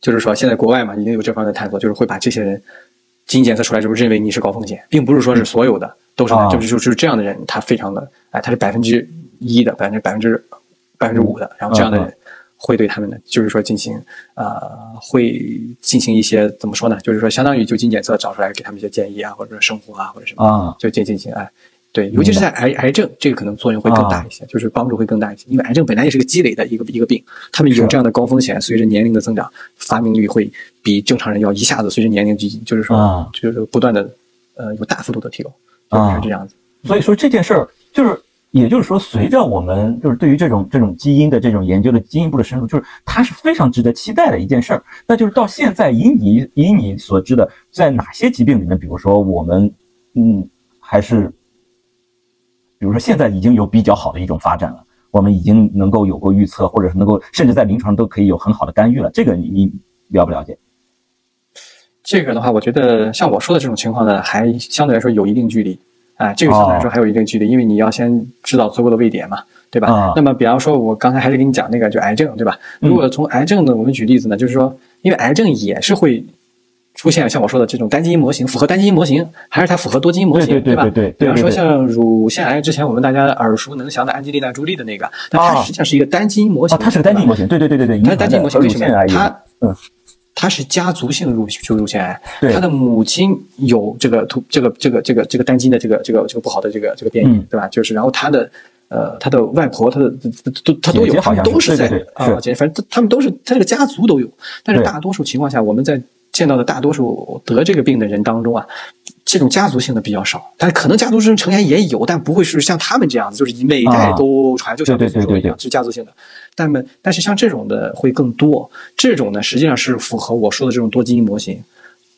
就是说，现在国外嘛，已经有这方面的探索，就是会把这些人基因检测出来之后，认为你是高风险，并不是说是所有的都是，就是就是这样的人，他非常的，哎，他是百分之一的，百分之百分之百分之五的，然后这样的人会对他们呢，就是说进行呃，会进行一些怎么说呢？就是说，相当于就基因检测找出来，给他们一些建议啊，或者说生活啊，或者什么，就进进行哎。对，尤其是在癌癌症，这个可能作用会更大一些，就是帮助会更大一些。因为癌症本来也是个积累的一个一个病，他们有这样的高风险，随着年龄的增长，发病率会比正常人要一下子随着年龄进，就是说，就是不断的，呃，有大幅度的提高，就是这样子。所以说这件事儿，就是，也就是说，随着我们就是对于这种这种基因的这种研究的进一步的深入，就是它是非常值得期待的一件事儿。那就是到现在，以你以你所知的，在哪些疾病里面，比如说我们，嗯，还是。比如说，现在已经有比较好的一种发展了，我们已经能够有过预测，或者是能够甚至在临床都可以有很好的干预了。这个你你了不了解？这个的话，我觉得像我说的这种情况呢，还相对来说有一定距离。哎，这个相对来说还有一定距离，因为你要先知道足够的位点嘛，对吧？那么，比方说，我刚才还是给你讲那个，就癌症，对吧？如果从癌症呢我们举例子呢，就是说，因为癌症也是会。出现像我说的这种单基因模型，符合单基因模型，还是它符合多基因模型，对吧？对比方说像乳腺癌之前我们大家耳熟能详的安吉丽娜·朱莉的那个，但它实际上是一个单基因模型。它是个单基因模型，对对对对对。它单基因模型为什么？它嗯，它是家族性乳就乳腺癌，他的母亲有这个突这个这个这个这个单基因的这个这个这个不好的这个这个变异，对吧？就是然后他的呃他的外婆他的都他都有，他们都是在啊，反正他们都是他这个家族都有，但是大多数情况下我们在。见到的大多数得这个病的人当中啊，这种家族性的比较少，但可能家族中成员也有，但不会是像他们这样子，就是每代都传，就像对对对一样是家族性的。但们但是像这种的会更多，这种呢实际上是符合我说的这种多基因模型。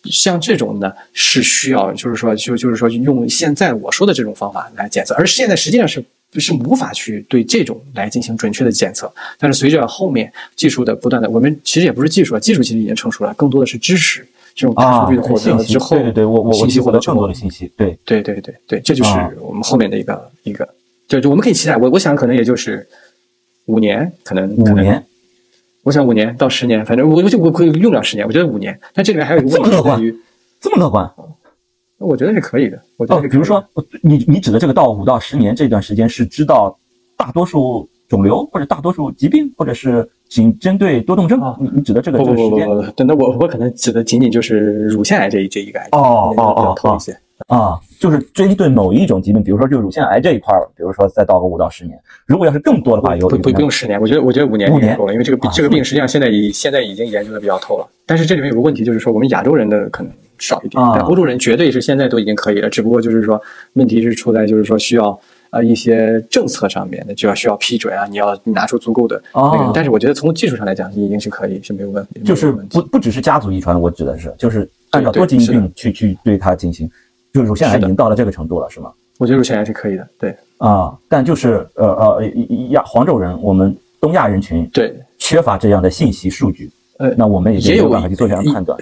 像这种呢是需要，就是说就就是说用现在我说的这种方法来检测，而现在实际上是。是无法去对这种来进行准确的检测，但是随着后面技术的不断的，我们其实也不是技术啊，技术其实已经成熟了，更多的是知识这种大数据的获得之后，对对对，我我信息获得更多的信息，对对对对对，这就是我们后面的一个一个，就就我们可以期待，我我想可能也就是五年，可能五年，我想五年到十年，反正我我就我可以用不了十年，我觉得五年，但这里面还有一个问题在于，这么乐观。我觉得是可以的。我哦，比如说，你你指的这个到五到十年这段时间，是知道大多数肿瘤或者大多数疾病，或者是仅针对多动症？你你指的这个就是时间？等等，我我可能指的仅仅就是乳腺癌这一这一个癌。哦哦哦哦。啊，就是针对某一种疾病，比如说就乳腺癌这一块儿，比如说再到个五到十年。如果要是更多的话，有不不不用十年，我觉得我觉得五年够了，因为这个这个病实际上现在已现在已经研究的比较透了。但是这里面有个问题，就是说我们亚洲人的可能少一点，但欧洲人绝对是现在都已经可以了，只不过就是说问题是出在就是说需要。啊，一些政策上面的就要需要批准啊，你要拿出足够的那个。但是我觉得从技术上来讲，已经是可以是没有问题。就是不不只是家族遗传，我指的是就是按照多基因病去去对它进行，就乳腺癌已经到了这个程度了，是吗？我觉得乳腺癌是可以的，对。啊，但就是呃呃亚黄种人，我们东亚人群对缺乏这样的信息数据，呃，那我们也没有办法去做这样的判断。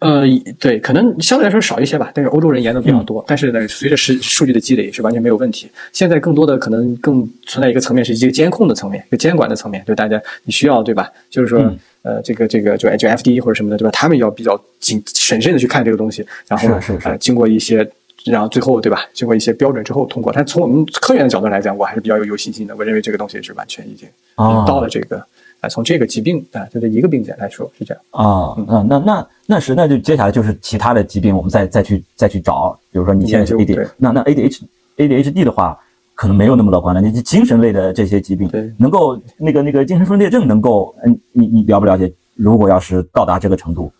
呃，对，可能相对来说少一些吧，但是欧洲人研的比较多。但是呢，随着实数据的积累，是完全没有问题。现在更多的可能更存在一个层面，是一个监控的层面，一个监管的层面，就大家你需要对吧？就是说，呃，这个这个就就 F D 或者什么的，对吧？他们要比较谨审慎的去看这个东西，然后是是呃，经过一些，然后最后对吧？经过一些标准之后通过。但从我们科研的角度来讲，我还是比较有有信心的。我认为这个东西是完全已经到了这个。啊，从这个疾病啊，就这一个病检来说是这样啊，嗯那那那是那就接下来就是其他的疾病，我们再再去再去找，比如说你现在是 A D，那那 A D H A D H D 的话，可能没有那么乐观了。你精神类的这些疾病，能够那个那个精神分裂症能够，嗯，你你了不了解？如果要是到达这个程度，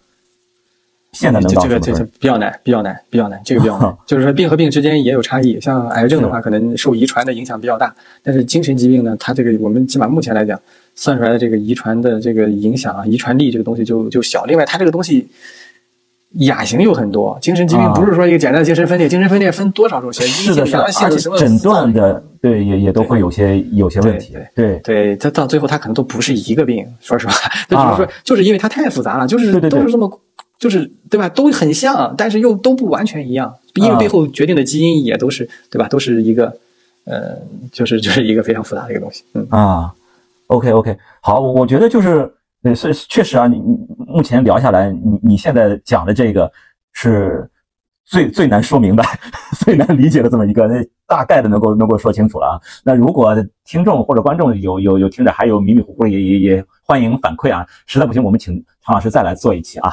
现在能到这个这个比较难，比较难，比较难，这个比较难。<laughs> 就是说病和病之间也有差异，像癌症的话，可能受遗传的影响比较大，但是精神疾病呢，它这个我们起码目前来讲。算出来的这个遗传的这个影响啊，遗传力这个东西就就小。另外，它这个东西亚型有很多，精神疾病不是说一个简单的精神分裂，精神分裂分多少种？是的，是的，而且诊断的对也也都会有些有些问题。对对，它到最后它可能都不是一个病。说实话，就是说，就是因为它太复杂了，就是都是这么，就是对吧？都很像，但是又都不完全一样，因为背后决定的基因也都是对吧？都是一个呃，就是就是一个非常复杂的一个东西。嗯啊。OK OK，好，我觉得就是，呃，是确实啊，你你目前聊下来，你你现在讲的这个是最最难说明白、最难理解的这么一个，那大概的能够能够说清楚了啊。那如果听众或者观众有有有听着还有迷迷糊糊的，也也也欢迎反馈啊。实在不行，我们请常老师再来做一期啊。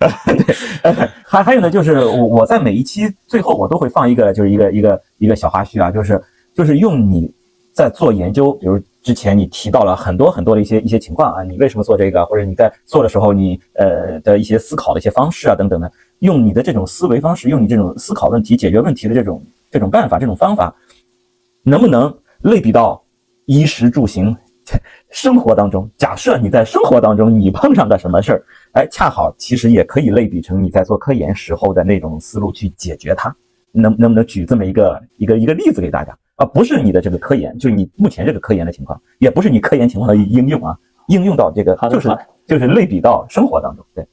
<laughs> 对，还还有呢，就是我我在每一期最后我都会放一个，就是一个一个一个小花絮啊，就是就是用你在做研究，比如。之前你提到了很多很多的一些一些情况啊，你为什么做这个，或者你在做的时候你呃的一些思考的一些方式啊等等的，用你的这种思维方式，用你这种思考问题、解决问题的这种这种办法、这种方法，能不能类比到衣食住行生活当中？假设你在生活当中你碰上个什么事儿，哎，恰好其实也可以类比成你在做科研时候的那种思路去解决它。能能不能举这么一个一个一个例子给大家？啊，不是你的这个科研，就是你目前这个科研的情况，也不是你科研情况的应用啊，应用到这个就是就是类比到生活当中，对。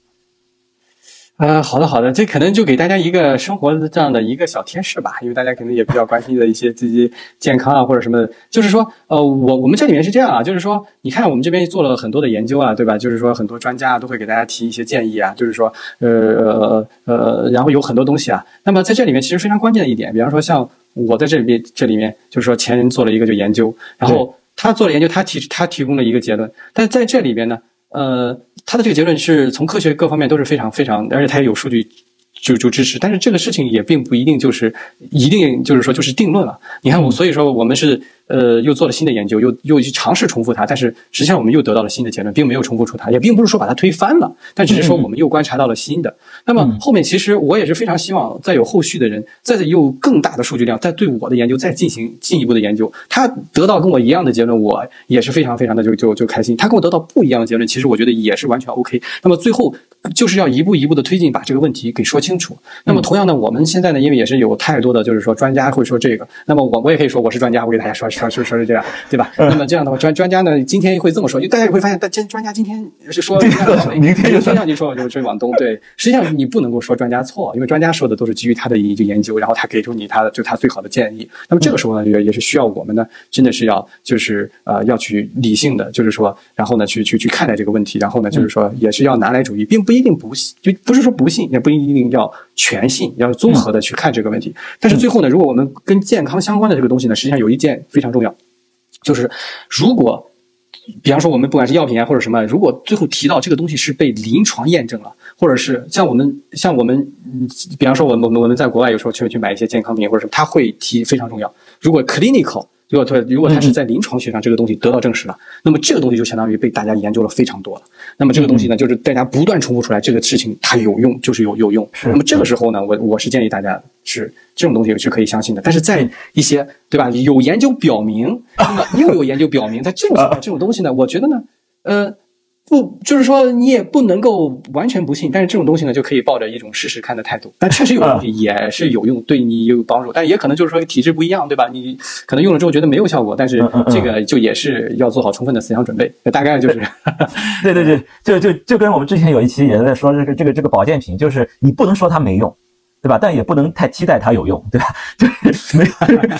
呃，好的好的，这可能就给大家一个生活的这样的一个小贴士吧，因为大家可能也比较关心的一些自己健康啊或者什么的，就是说，呃，我我们这里面是这样啊，就是说，你看我们这边做了很多的研究啊，对吧？就是说很多专家都会给大家提一些建议啊，就是说，呃呃呃，然后有很多东西啊，那么在这里面其实非常关键的一点，比方说像。我在这里面，这里面就是说前人做了一个就研究，然后他做了研究，他提他提供了一个结论，但在这里边呢，呃，他的这个结论是从科学各方面都是非常非常，而且他也有数据就就支持，但是这个事情也并不一定就是一定就是说就是定论了。你看我，所以说我们是。呃，又做了新的研究，又又去尝试重复它，但是实际上我们又得到了新的结论，并没有重复出它，也并不是说把它推翻了，但只是说我们又观察到了新的。那么后面其实我也是非常希望再有后续的人，再有更大的数据量，再对我的研究再进行进一步的研究，他得到跟我一样的结论，我也是非常非常的就就就开心。他跟我得到不一样的结论，其实我觉得也是完全 OK。那么最后就是要一步一步的推进，把这个问题给说清楚。那么同样呢，我们现在呢，因为也是有太多的就是说专家会说这个，那么我我也可以说我是专家，我给大家说。说说说是这样，对吧？那么这样的话，专专家呢，今天会这么说，就大家也会发现，但今专家今天是说，明天就上去说就追往东。对，实际上你不能够说专家错，因为专家说的都是基于他的一个研究，然后他给出你他的就他最好的建议。那么这个时候呢，也也是需要我们呢，真的是要就是呃要去理性的，就是说，然后呢去去去看待这个问题，然后呢就是说也是要拿来主义，并不一定不信，就不是说不信，也不一定要全信，要综合的去看这个问题。但是最后呢，如果我们跟健康相关的这个东西呢，实际上有一件非常重要。就是如果，比方说我们不管是药品啊或者什么，如果最后提到这个东西是被临床验证了。或者是像我们像我们，嗯比方说我们我们我们在国外有时候去去买一些健康品或者什么，他会提非常重要。如果 clinical 如果对，如果它是在临床学上这个东西得到证实了，那么这个东西就相当于被大家研究了非常多了。那么这个东西呢，就是大家不断重复出来，这个事情它有用，就是有有用。那么这个时候呢，我我是建议大家是这种东西是可以相信的。但是在一些对吧，有研究表明，那么又有研究表明，在这种情况这种东西呢，我觉得呢，呃。不，就是说你也不能够完全不信，但是这种东西呢，就可以抱着一种试试看的态度。但确实有东西也是有用，对你有帮助，但也可能就是说体质不一样，对吧？你可能用了之后觉得没有效果，但是这个就也是要做好充分的思想准备。大概就是，对对对，就就就跟我们之前有一期也在说这个这个这个保健品，就是你不能说它没用，对吧？但也不能太期待它有用，对吧？<laughs> 就是没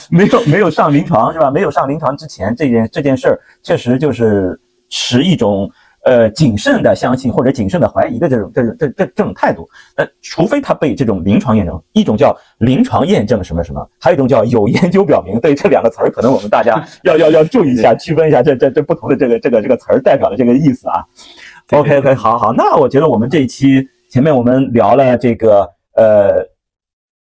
没有没有上临床是吧？没有上临床之前，这件这件事儿确实就是持一种。呃，谨慎的相信或者谨慎的怀疑的这种、这种、这、这这种态度，那除非他被这种临床验证，一种叫临床验证什么什么，还有一种叫有研究表明。对这两个词儿，可能我们大家 <laughs> 要要要注意一下，区分一下这这这不同的这个这个这个词儿代表的这个意思啊。OK OK，好好，那我觉得我们这一期前面我们聊了这个呃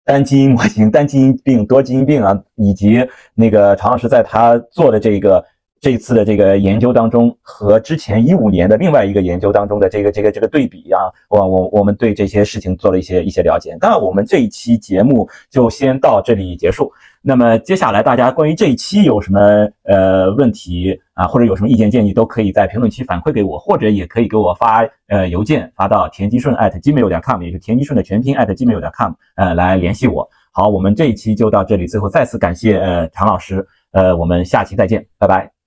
单基因模型、单基因病、多基因病啊，以及那个常老师在他做的这个。这一次的这个研究当中，和之前一五年的另外一个研究当中的这个这个这个对比啊，我我我们对这些事情做了一些一些了解。那我们这一期节目就先到这里结束。那么接下来大家关于这一期有什么呃问题啊，或者有什么意见建议，都可以在评论区反馈给我，或者也可以给我发呃邮件发到田吉顺 at gmail 点 com，也就是田吉顺的全拼 at gmail 点 com，呃来联系我。好，我们这一期就到这里，最后再次感谢呃常老师，呃我们下期再见，拜拜。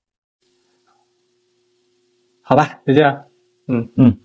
好吧，就这样。嗯嗯。